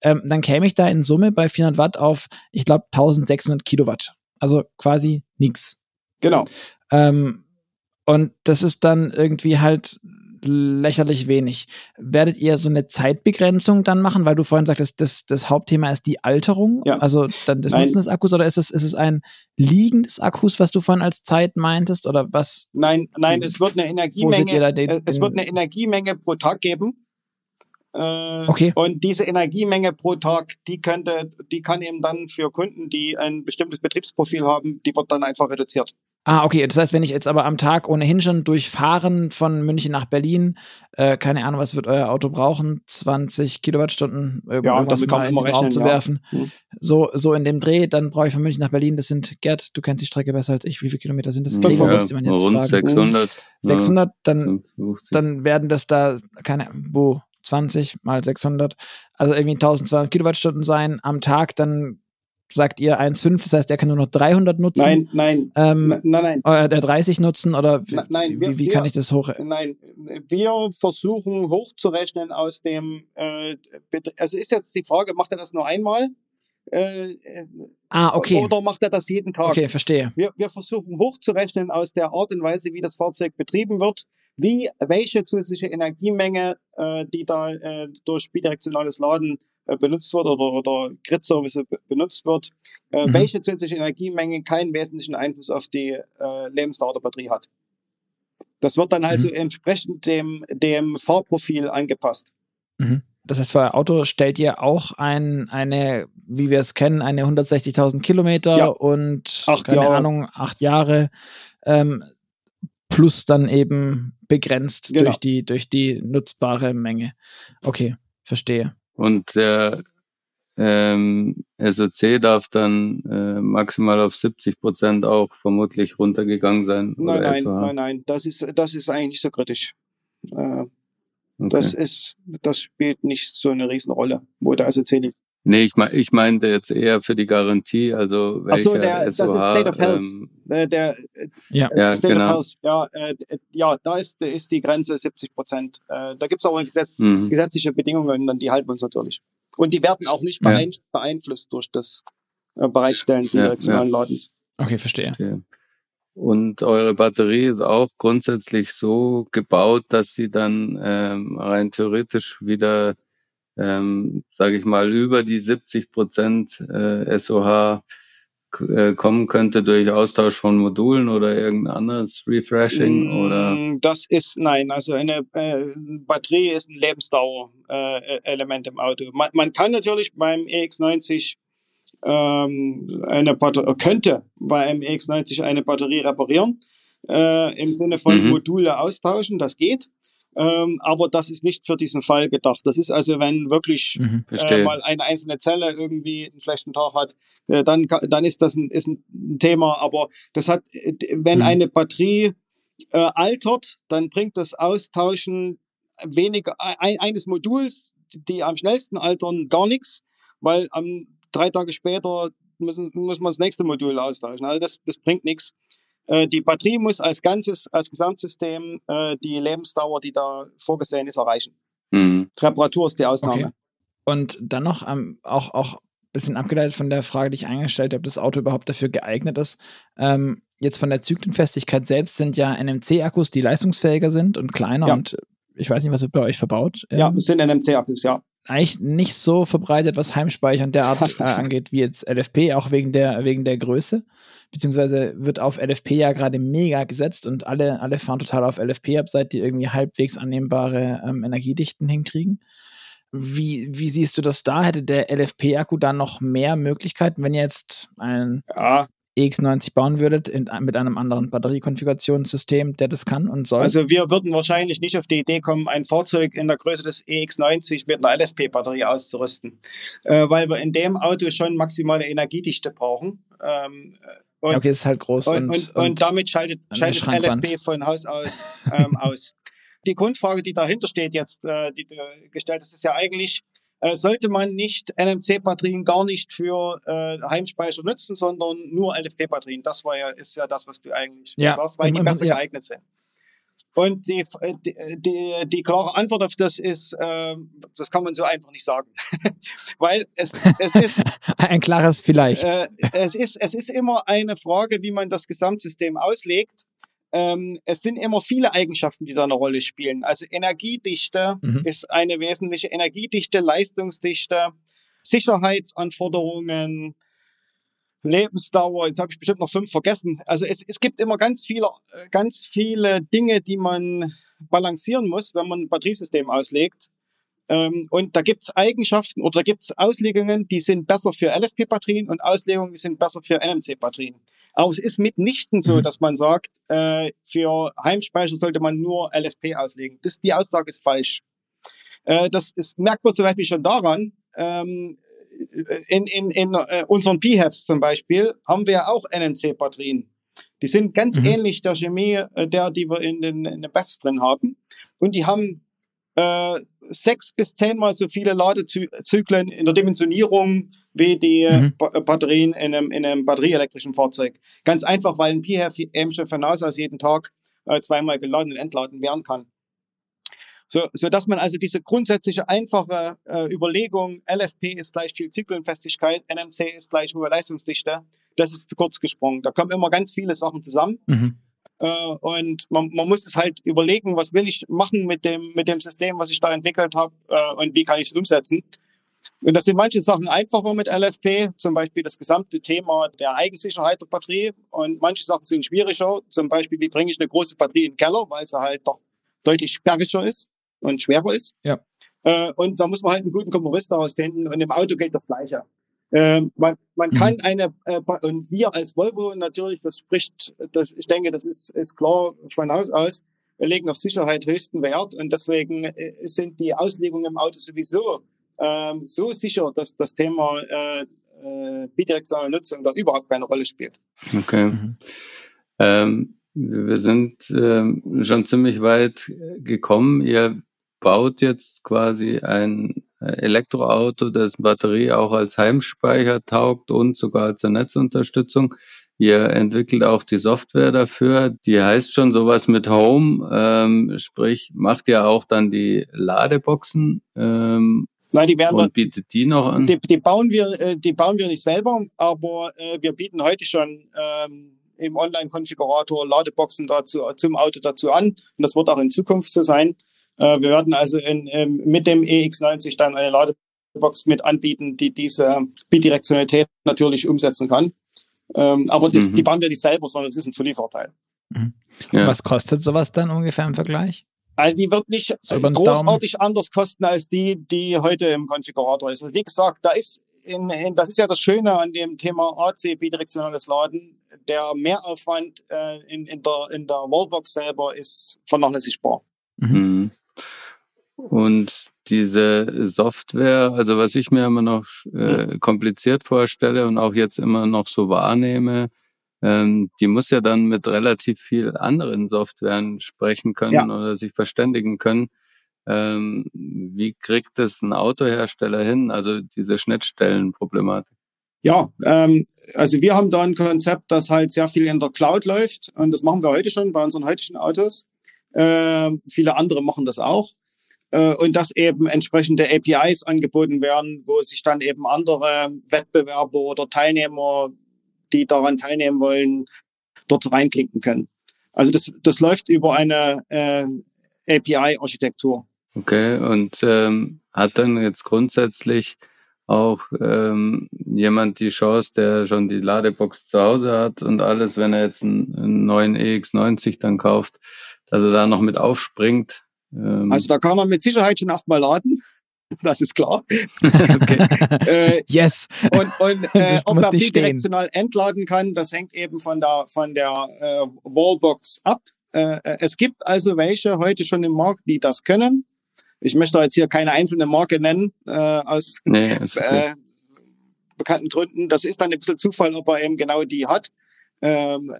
ähm, dann käme ich da in Summe bei 400 Watt auf, ich glaube, 1600 Kilowatt. Also quasi nix. Genau. Ähm, und das ist dann irgendwie halt lächerlich wenig. Werdet ihr so eine Zeitbegrenzung dann machen, weil du vorhin sagtest, das, das Hauptthema ist die Alterung, ja. also dann das Nein. Nutzen des Akkus oder ist es, ist es ein Liegen des Akkus, was du vorhin als Zeit meintest oder was? Nein, nein, es wird eine Energiemenge, den, es wird eine Energiemenge pro Tag geben. Äh, okay. Und diese Energiemenge pro Tag, die könnte, die kann eben dann für Kunden, die ein bestimmtes Betriebsprofil haben, die wird dann einfach reduziert. Ah, okay. Das heißt, wenn ich jetzt aber am Tag ohnehin schon durchfahren von München nach Berlin, äh, keine Ahnung, was wird euer Auto brauchen? 20 Kilowattstunden irgendwas ja, das kann man immer zu werfen. Ja. Hm. So, so in dem Dreh, dann brauche ich von München nach Berlin. Das sind, Gerd, du kennst die Strecke besser als ich. Wie viele Kilometer sind das? Ja, ja, müsste man jetzt rund fragen. 600. 600, dann, dann werden das da, keine, wo? 20 mal 600, also irgendwie 1200 Kilowattstunden sein am Tag, dann sagt ihr 1,5, das heißt, er kann nur noch 300 nutzen? Nein, nein. Ähm, nein, nein. Oder der 30 nutzen oder wie, nein, wir, wie, wie kann ich das hoch? Nein, wir versuchen hochzurechnen aus dem, äh, also ist jetzt die Frage, macht er das nur einmal? Äh, ah, okay. Oder macht er das jeden Tag? Okay, verstehe. Wir, wir versuchen hochzurechnen aus der Art und Weise, wie das Fahrzeug betrieben wird, wie welche zusätzliche Energiemenge, äh, die da äh, durch bidirektionales Laden äh, benutzt wird oder, oder Grid-Service benutzt wird, äh, mhm. welche zusätzliche Energiemenge keinen wesentlichen Einfluss auf die äh, Lebensdauer der Batterie hat. Das wird dann also mhm. entsprechend dem, dem Fahrprofil angepasst. Mhm. Das heißt, für euer Auto stellt ihr auch ein, eine, wie wir es kennen, eine 160.000 Kilometer ja. und acht keine Jahre. Ahnung, acht Jahre ähm, plus dann eben begrenzt genau. durch die durch die nutzbare Menge. Okay, verstehe. Und der ähm, SOC darf dann äh, maximal auf 70 Prozent auch vermutlich runtergegangen sein. Nein, nein, SOH. nein, nein, das ist, das ist eigentlich nicht so kritisch. Äh, okay. Das ist, das spielt nicht so eine Riesenrolle, wo der SOC liegt. Nee, ich, mein, ich meinte jetzt eher für die Garantie, also welcher Ach so, der, SOH, das ist State of Health. Ähm, der, der ja. Äh, State genau. of Health, ja, äh, ja, da ist, ist die Grenze 70 Prozent. Äh, da gibt's auch Gesetz, mhm. gesetzliche Bedingungen, dann die halten wir uns natürlich. Und die werden auch nicht ja. beeinflusst durch das äh, Bereitstellen ja, ja. Ladens. Okay, verstehe. verstehe. Und eure Batterie ist auch grundsätzlich so gebaut, dass sie dann ähm, rein theoretisch wieder ähm, sage ich mal, über die 70 Prozent äh, SOH äh, kommen könnte durch Austausch von Modulen oder irgendein anderes Refreshing mm, oder? Das ist nein, also eine äh, Batterie ist ein Lebensdauer-Element im Auto. Man, man, kann natürlich beim EX90 ähm, eine Batterie, könnte bei einem EX90 eine Batterie reparieren, äh, im Sinne von mhm. Module austauschen, das geht. Ähm, aber das ist nicht für diesen Fall gedacht. Das ist also, wenn wirklich mhm, äh, mal eine einzelne Zelle irgendwie einen schlechten Tag hat, äh, dann, dann ist das ein, ist ein Thema. Aber das hat, äh, wenn mhm. eine Batterie äh, altert, dann bringt das Austauschen weniger ein, eines Moduls, die am schnellsten altern, gar nichts, weil am drei Tage später müssen, muss man das nächste Modul austauschen. Also das, das bringt nichts. Äh, die Batterie muss als Ganzes, als Gesamtsystem äh, die Lebensdauer, die da vorgesehen ist, erreichen. Mhm. Reparatur ist die Ausnahme. Okay. Und dann noch ähm, auch, auch bisschen abgeleitet von der Frage, die ich eingestellt habe, ob das Auto überhaupt dafür geeignet ist. Ähm, jetzt von der Zyklenfestigkeit selbst sind ja NMC-Akkus, die leistungsfähiger sind und kleiner ja. und ich weiß nicht, was wird bei euch verbaut. Ja, ähm, es sind NMC-Akkus, ja eigentlich nicht so verbreitet, was Heimspeichern derart äh, angeht, wie jetzt LFP, auch wegen der, wegen der Größe. Beziehungsweise wird auf LFP ja gerade mega gesetzt und alle, alle fahren total auf LFP ab, seit die irgendwie halbwegs annehmbare ähm, Energiedichten hinkriegen. Wie, wie siehst du das da? Hätte der LFP-Akku da noch mehr Möglichkeiten, wenn jetzt ein ja, EX90 bauen würdet in, mit einem anderen Batteriekonfigurationssystem, der das kann und soll? Also wir würden wahrscheinlich nicht auf die Idee kommen, ein Fahrzeug in der Größe des EX90 mit einer LFP-Batterie auszurüsten, äh, weil wir in dem Auto schon maximale Energiedichte brauchen. Ähm, und, ja, okay, ist halt groß. Und, und, und, damit schaltet, schaltet LFP von Haus aus ähm, [laughs] aus. Die Grundfrage, die dahinter steht jetzt, äh, die du gestellt hast, ist ja eigentlich, äh, sollte man nicht NMC-Batterien gar nicht für äh, Heimspeicher nutzen, sondern nur LFP-Batterien. Das war ja, ist ja das, was du eigentlich ja. sagst, weil die besser ja. geeignet sind. Und die, die, die, klare Antwort auf das ist, äh, das kann man so einfach nicht sagen. [laughs] Weil es, es ist [laughs] ein klares Vielleicht. Äh, es, ist, es ist immer eine Frage, wie man das Gesamtsystem auslegt ähm, es sind immer viele Eigenschaften, die da eine Rolle spielen. Also Energiedichte mhm. ist eine wesentliche Energiedichte, Leistungsdichte, Sicherheitsanforderungen, Lebensdauer, jetzt habe ich bestimmt noch fünf vergessen. Also es, es gibt immer ganz viele, ganz viele Dinge, die man balancieren muss, wenn man ein Batteriesystem auslegt. Ähm, und da gibt es Eigenschaften oder da gibt es Auslegungen, die sind besser für LFP-Batterien und Auslegungen, die sind besser für NMC-Batterien. Aber es ist mitnichten so, mhm. dass man sagt, äh, für Heimspeicher sollte man nur LFP auslegen. Das, die Aussage ist falsch. Äh, das ist, merkt man zum Beispiel schon daran, ähm, in, in, in äh, unseren PHEVs zum Beispiel haben wir auch NMC-Batterien. Die sind ganz mhm. ähnlich der Chemie, äh, der, die wir in den, in den BEVs drin haben. Und die haben äh, sechs bis zehnmal so viele Ladezyklen in der Dimensionierung wie die mhm. Batterien in einem, in einem batterieelektrischen Fahrzeug. Ganz einfach, weil ein PHEV eben schon von Haus aus jeden Tag äh, zweimal geladen und entladen werden kann. So, so dass man also diese grundsätzliche einfache äh, Überlegung, LFP ist gleich viel Zyklenfestigkeit, NMC ist gleich hohe Leistungsdichte, das ist zu kurz gesprungen. Da kommen immer ganz viele Sachen zusammen. Mhm. Äh, und man, man muss es halt überlegen, was will ich machen mit dem, mit dem System, was ich da entwickelt habe äh, und wie kann ich es umsetzen. Und das sind manche Sachen einfacher mit LFP, zum Beispiel das gesamte Thema der Eigensicherheit der Batterie. Und manche Sachen sind schwieriger, zum Beispiel, wie bringe ich eine große Batterie in den Keller, weil sie halt doch deutlich sperriger ist und schwerer ist. Ja. Äh, und da muss man halt einen guten Kompromiss daraus finden. Und im Auto geht das Gleiche. Äh, man, man mhm. kann eine, äh, und wir als Volvo natürlich, das spricht, das, ich denke, das ist, ist klar von Haus aus, wir legen auf Sicherheit höchsten Wert und deswegen äh, sind die Auslegungen im Auto sowieso ähm, so sicher, dass das Thema äh, äh, bidirektionale Nutzung da überhaupt keine Rolle spielt. Okay. Mhm. Ähm, wir sind ähm, schon ziemlich weit gekommen. Ihr baut jetzt quasi ein Elektroauto, dessen Batterie auch als Heimspeicher taugt und sogar als Netzunterstützung. Ihr entwickelt auch die Software dafür, die heißt schon sowas mit Home, ähm, sprich macht ihr auch dann die Ladeboxen ähm, Nein, die werden und bietet die noch an? Die, die bauen wir, äh, die bauen wir nicht selber, aber äh, wir bieten heute schon ähm, im Online-Konfigurator Ladeboxen dazu zum Auto dazu an und das wird auch in Zukunft so sein. Äh, wir werden also in, ähm, mit dem EX90 dann eine Ladebox mit anbieten, die diese Bidirektionalität natürlich umsetzen kann. Ähm, aber das, mhm. die bauen wir nicht selber, sondern es ist ein Zulieferteil. Mhm. Ja. Was kostet sowas dann ungefähr im Vergleich? Also die wird nicht so großartig anders kosten als die, die heute im Konfigurator ist. Also wie gesagt, da ist in, in, das ist ja das Schöne an dem Thema AC bidirektionales Laden. Der Mehraufwand äh, in, in, der, in der Wallbox selber ist vernachlässigbar. Mhm. Und diese Software, also was ich mir immer noch äh, kompliziert vorstelle und auch jetzt immer noch so wahrnehme, ähm, die muss ja dann mit relativ viel anderen Softwaren sprechen können ja. oder sich verständigen können. Ähm, wie kriegt es ein Autohersteller hin? Also diese Schnittstellenproblematik. Ja, ähm, also wir haben da ein Konzept, das halt sehr viel in der Cloud läuft und das machen wir heute schon bei unseren heutigen Autos. Äh, viele andere machen das auch. Äh, und dass eben entsprechende APIs angeboten werden, wo sich dann eben andere Wettbewerber oder Teilnehmer, die daran teilnehmen wollen, dort reinklinken können. Also das, das läuft über eine äh, API-Architektur. Okay, und ähm, hat dann jetzt grundsätzlich auch ähm, jemand die Chance, der schon die Ladebox zu Hause hat und alles, wenn er jetzt einen, einen neuen EX90 dann kauft, dass er da noch mit aufspringt? Ähm. Also da kann er mit Sicherheit schon erstmal laden. [laughs] Das ist klar. [laughs] äh, yes. Und, und [laughs] äh, ob er bidirektional entladen kann, das hängt eben von der von der äh, Wallbox ab. Äh, äh es gibt also welche heute schon im Markt, die das können. Ich möchte jetzt hier keine einzelne Marke nennen, äh, aus nee, äh, bekannten Gründen. Das ist dann ein bisschen Zufall, ob er eben genau die hat. Ähm,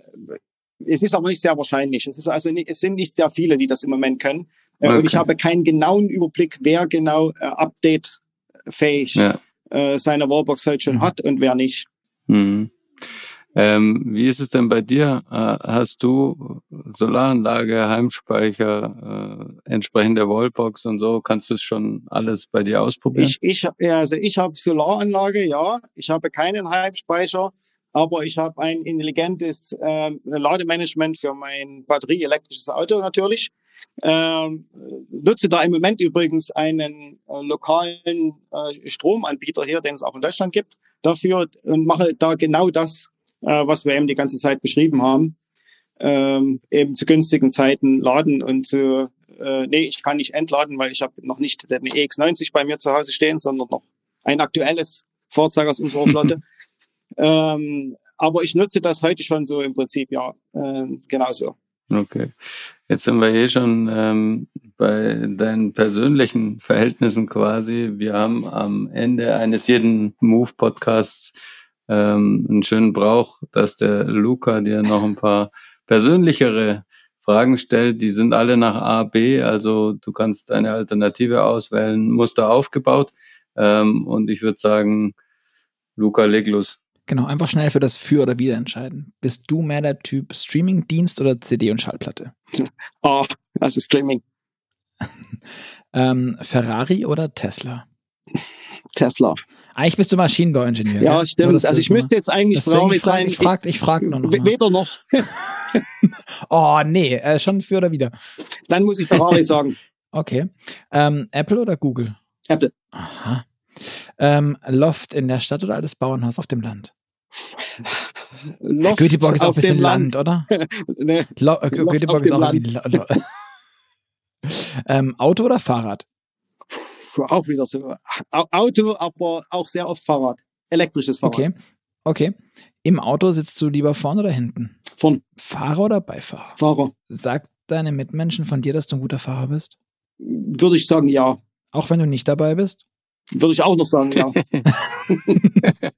es ist aber nicht sehr wahrscheinlich. Es ist also nicht, es sind nicht sehr viele, die das im Moment können. Äh, okay. Und ich habe keinen genauen Überblick, wer genau äh, update-fähig ja. äh, seine Wallbox halt schon mhm. hat und wer nicht. Mhm. Ähm, wie ist es denn bei dir? Äh, hast du Solaranlage, Heimspeicher, äh, entsprechende Wallbox und so? Kannst du es schon alles bei dir ausprobieren? Ich, ich, also ich habe Solaranlage, ja. Ich habe keinen Heimspeicher, aber ich habe ein intelligentes äh, Lademanagement für mein batterieelektrisches Auto natürlich. Ähm, nutze da im Moment übrigens einen äh, lokalen äh, Stromanbieter hier, den es auch in Deutschland gibt, dafür und mache da genau das, äh, was wir eben die ganze Zeit beschrieben haben. Ähm, eben zu günstigen Zeiten laden und zu, äh, nee, ich kann nicht entladen, weil ich habe noch nicht den EX90 bei mir zu Hause stehen, sondern noch ein aktuelles Fahrzeug aus unserer [laughs] Flotte. ähm, aber ich nutze das heute schon so im Prinzip, ja, äh, genauso. Okay. Jetzt sind wir hier schon ähm, bei deinen persönlichen Verhältnissen quasi. Wir haben am Ende eines jeden Move-Podcasts ähm, einen schönen Brauch, dass der Luca dir noch ein paar persönlichere Fragen stellt. Die sind alle nach A, B, also du kannst eine Alternative auswählen, Muster aufgebaut. Ähm, und ich würde sagen, Luca, leg los. Genau, einfach schnell für das Für oder Wider entscheiden. Bist du mehr der Typ Streaming-Dienst oder CD und Schallplatte? [laughs] Oh, also Streaming. [laughs] ähm, Ferrari oder Tesla? Tesla. Eigentlich bist du Maschinenbauingenieur. Ja, stimmt. Also ich müsste jetzt eigentlich Ferrari sein. Ich frage ich frag nur noch. Weder noch. [laughs] oh, nee, äh, schon für oder wieder. Dann muss ich Ferrari sagen. Okay. Ähm, Apple oder Google? Apple. Aha. Ähm, Loft in der Stadt oder altes Bauernhaus auf dem Land? Loft Göteborg ist auch ein bisschen Land, oder? [laughs] nee, Lo äh, Göteborg ist auch Land. [laughs] ähm, Auto oder Fahrrad? Auch wieder so. Auto, aber auch sehr oft Fahrrad. Elektrisches Fahrrad. Okay. Okay. Im Auto sitzt du lieber vorne oder hinten? Vorn. Fahrer oder Beifahrer? Fahrer. Sagt deine Mitmenschen von dir, dass du ein guter Fahrer bist? Würde ich sagen, ja. Auch wenn du nicht dabei bist? Würde ich auch noch sagen, ja. [laughs]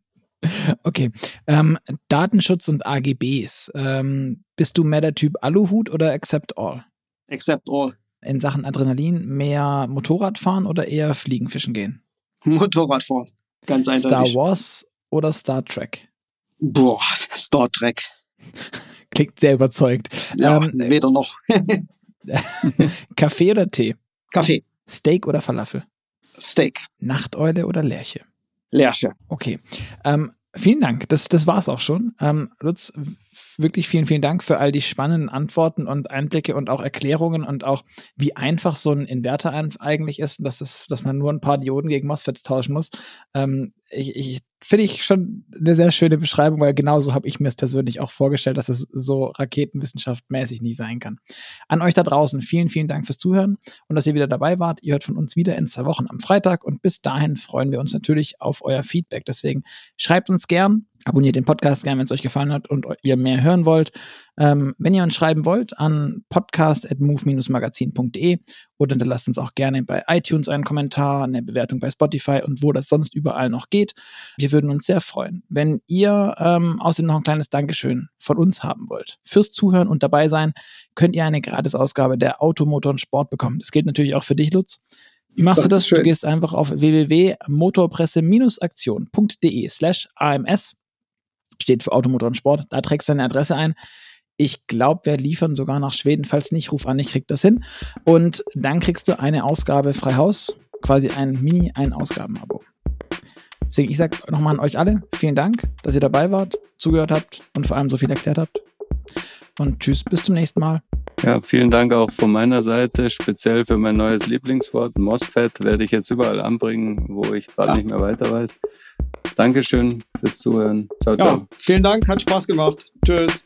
okay. Ähm, Datenschutz und AGBs. Ähm, bist du mehr der Typ Aluhut oder Accept All? Accept All. In Sachen Adrenalin mehr Motorradfahren oder eher Fliegen fischen gehen? [laughs] Motorradfahren. Ganz eindeutig. Star Wars oder Star Trek? Boah, Star Trek. [laughs] Klingt sehr überzeugt. Ja, ähm, weder noch. Kaffee oder Tee? Kaffee. Steak oder Falafel? Steak. Nachteule oder Lerche? Lerche. Okay. Ähm, vielen Dank. Das, das war's auch schon. Ähm, Lutz, wirklich vielen, vielen Dank für all die spannenden Antworten und Einblicke und auch Erklärungen und auch, wie einfach so ein Inverter eigentlich ist und dass, das, dass man nur ein paar Dioden gegen MOSFETs tauschen muss. Ähm, ich, ich finde ich schon eine sehr schöne Beschreibung, weil genauso habe ich mir es persönlich auch vorgestellt, dass es so raketenwissenschaftmäßig nie sein kann. An euch da draußen vielen, vielen Dank fürs Zuhören und dass ihr wieder dabei wart. Ihr hört von uns wieder in zwei Wochen am Freitag und bis dahin freuen wir uns natürlich auf euer Feedback. Deswegen schreibt uns gern, abonniert den Podcast gern, wenn es euch gefallen hat und ihr mehr hören wollt. Ähm, wenn ihr uns schreiben wollt, an podcast.move-magazin.de oder hinterlasst uns auch gerne bei iTunes einen Kommentar, eine Bewertung bei Spotify und wo das sonst überall noch geht. Wir würden uns sehr freuen, wenn ihr ähm, außerdem noch ein kleines Dankeschön von uns haben wollt. Fürs Zuhören und dabei sein könnt ihr eine Gratisausgabe der Automotor und Sport bekommen. Das gilt natürlich auch für dich, Lutz. Wie machst das du das? Du gehst einfach auf www.motorpresse-aktion.de slash AMS steht für Automotor und Sport. Da trägst du deine Adresse ein. Ich glaube, wir liefern sogar nach Schweden. Falls nicht, ruf an, ich krieg das hin. Und dann kriegst du eine Ausgabe frei Haus, quasi ein Mini, ein Ausgabenabo. Deswegen, ich sag nochmal an euch alle, vielen Dank, dass ihr dabei wart, zugehört habt und vor allem so viel erklärt habt. Und tschüss, bis zum nächsten Mal. Ja, vielen Dank auch von meiner Seite, speziell für mein neues Lieblingswort, MOSFET, werde ich jetzt überall anbringen, wo ich gerade ja. nicht mehr weiter weiß. Dankeschön fürs Zuhören. Ciao, ciao. Ja, vielen Dank, hat Spaß gemacht. Tschüss.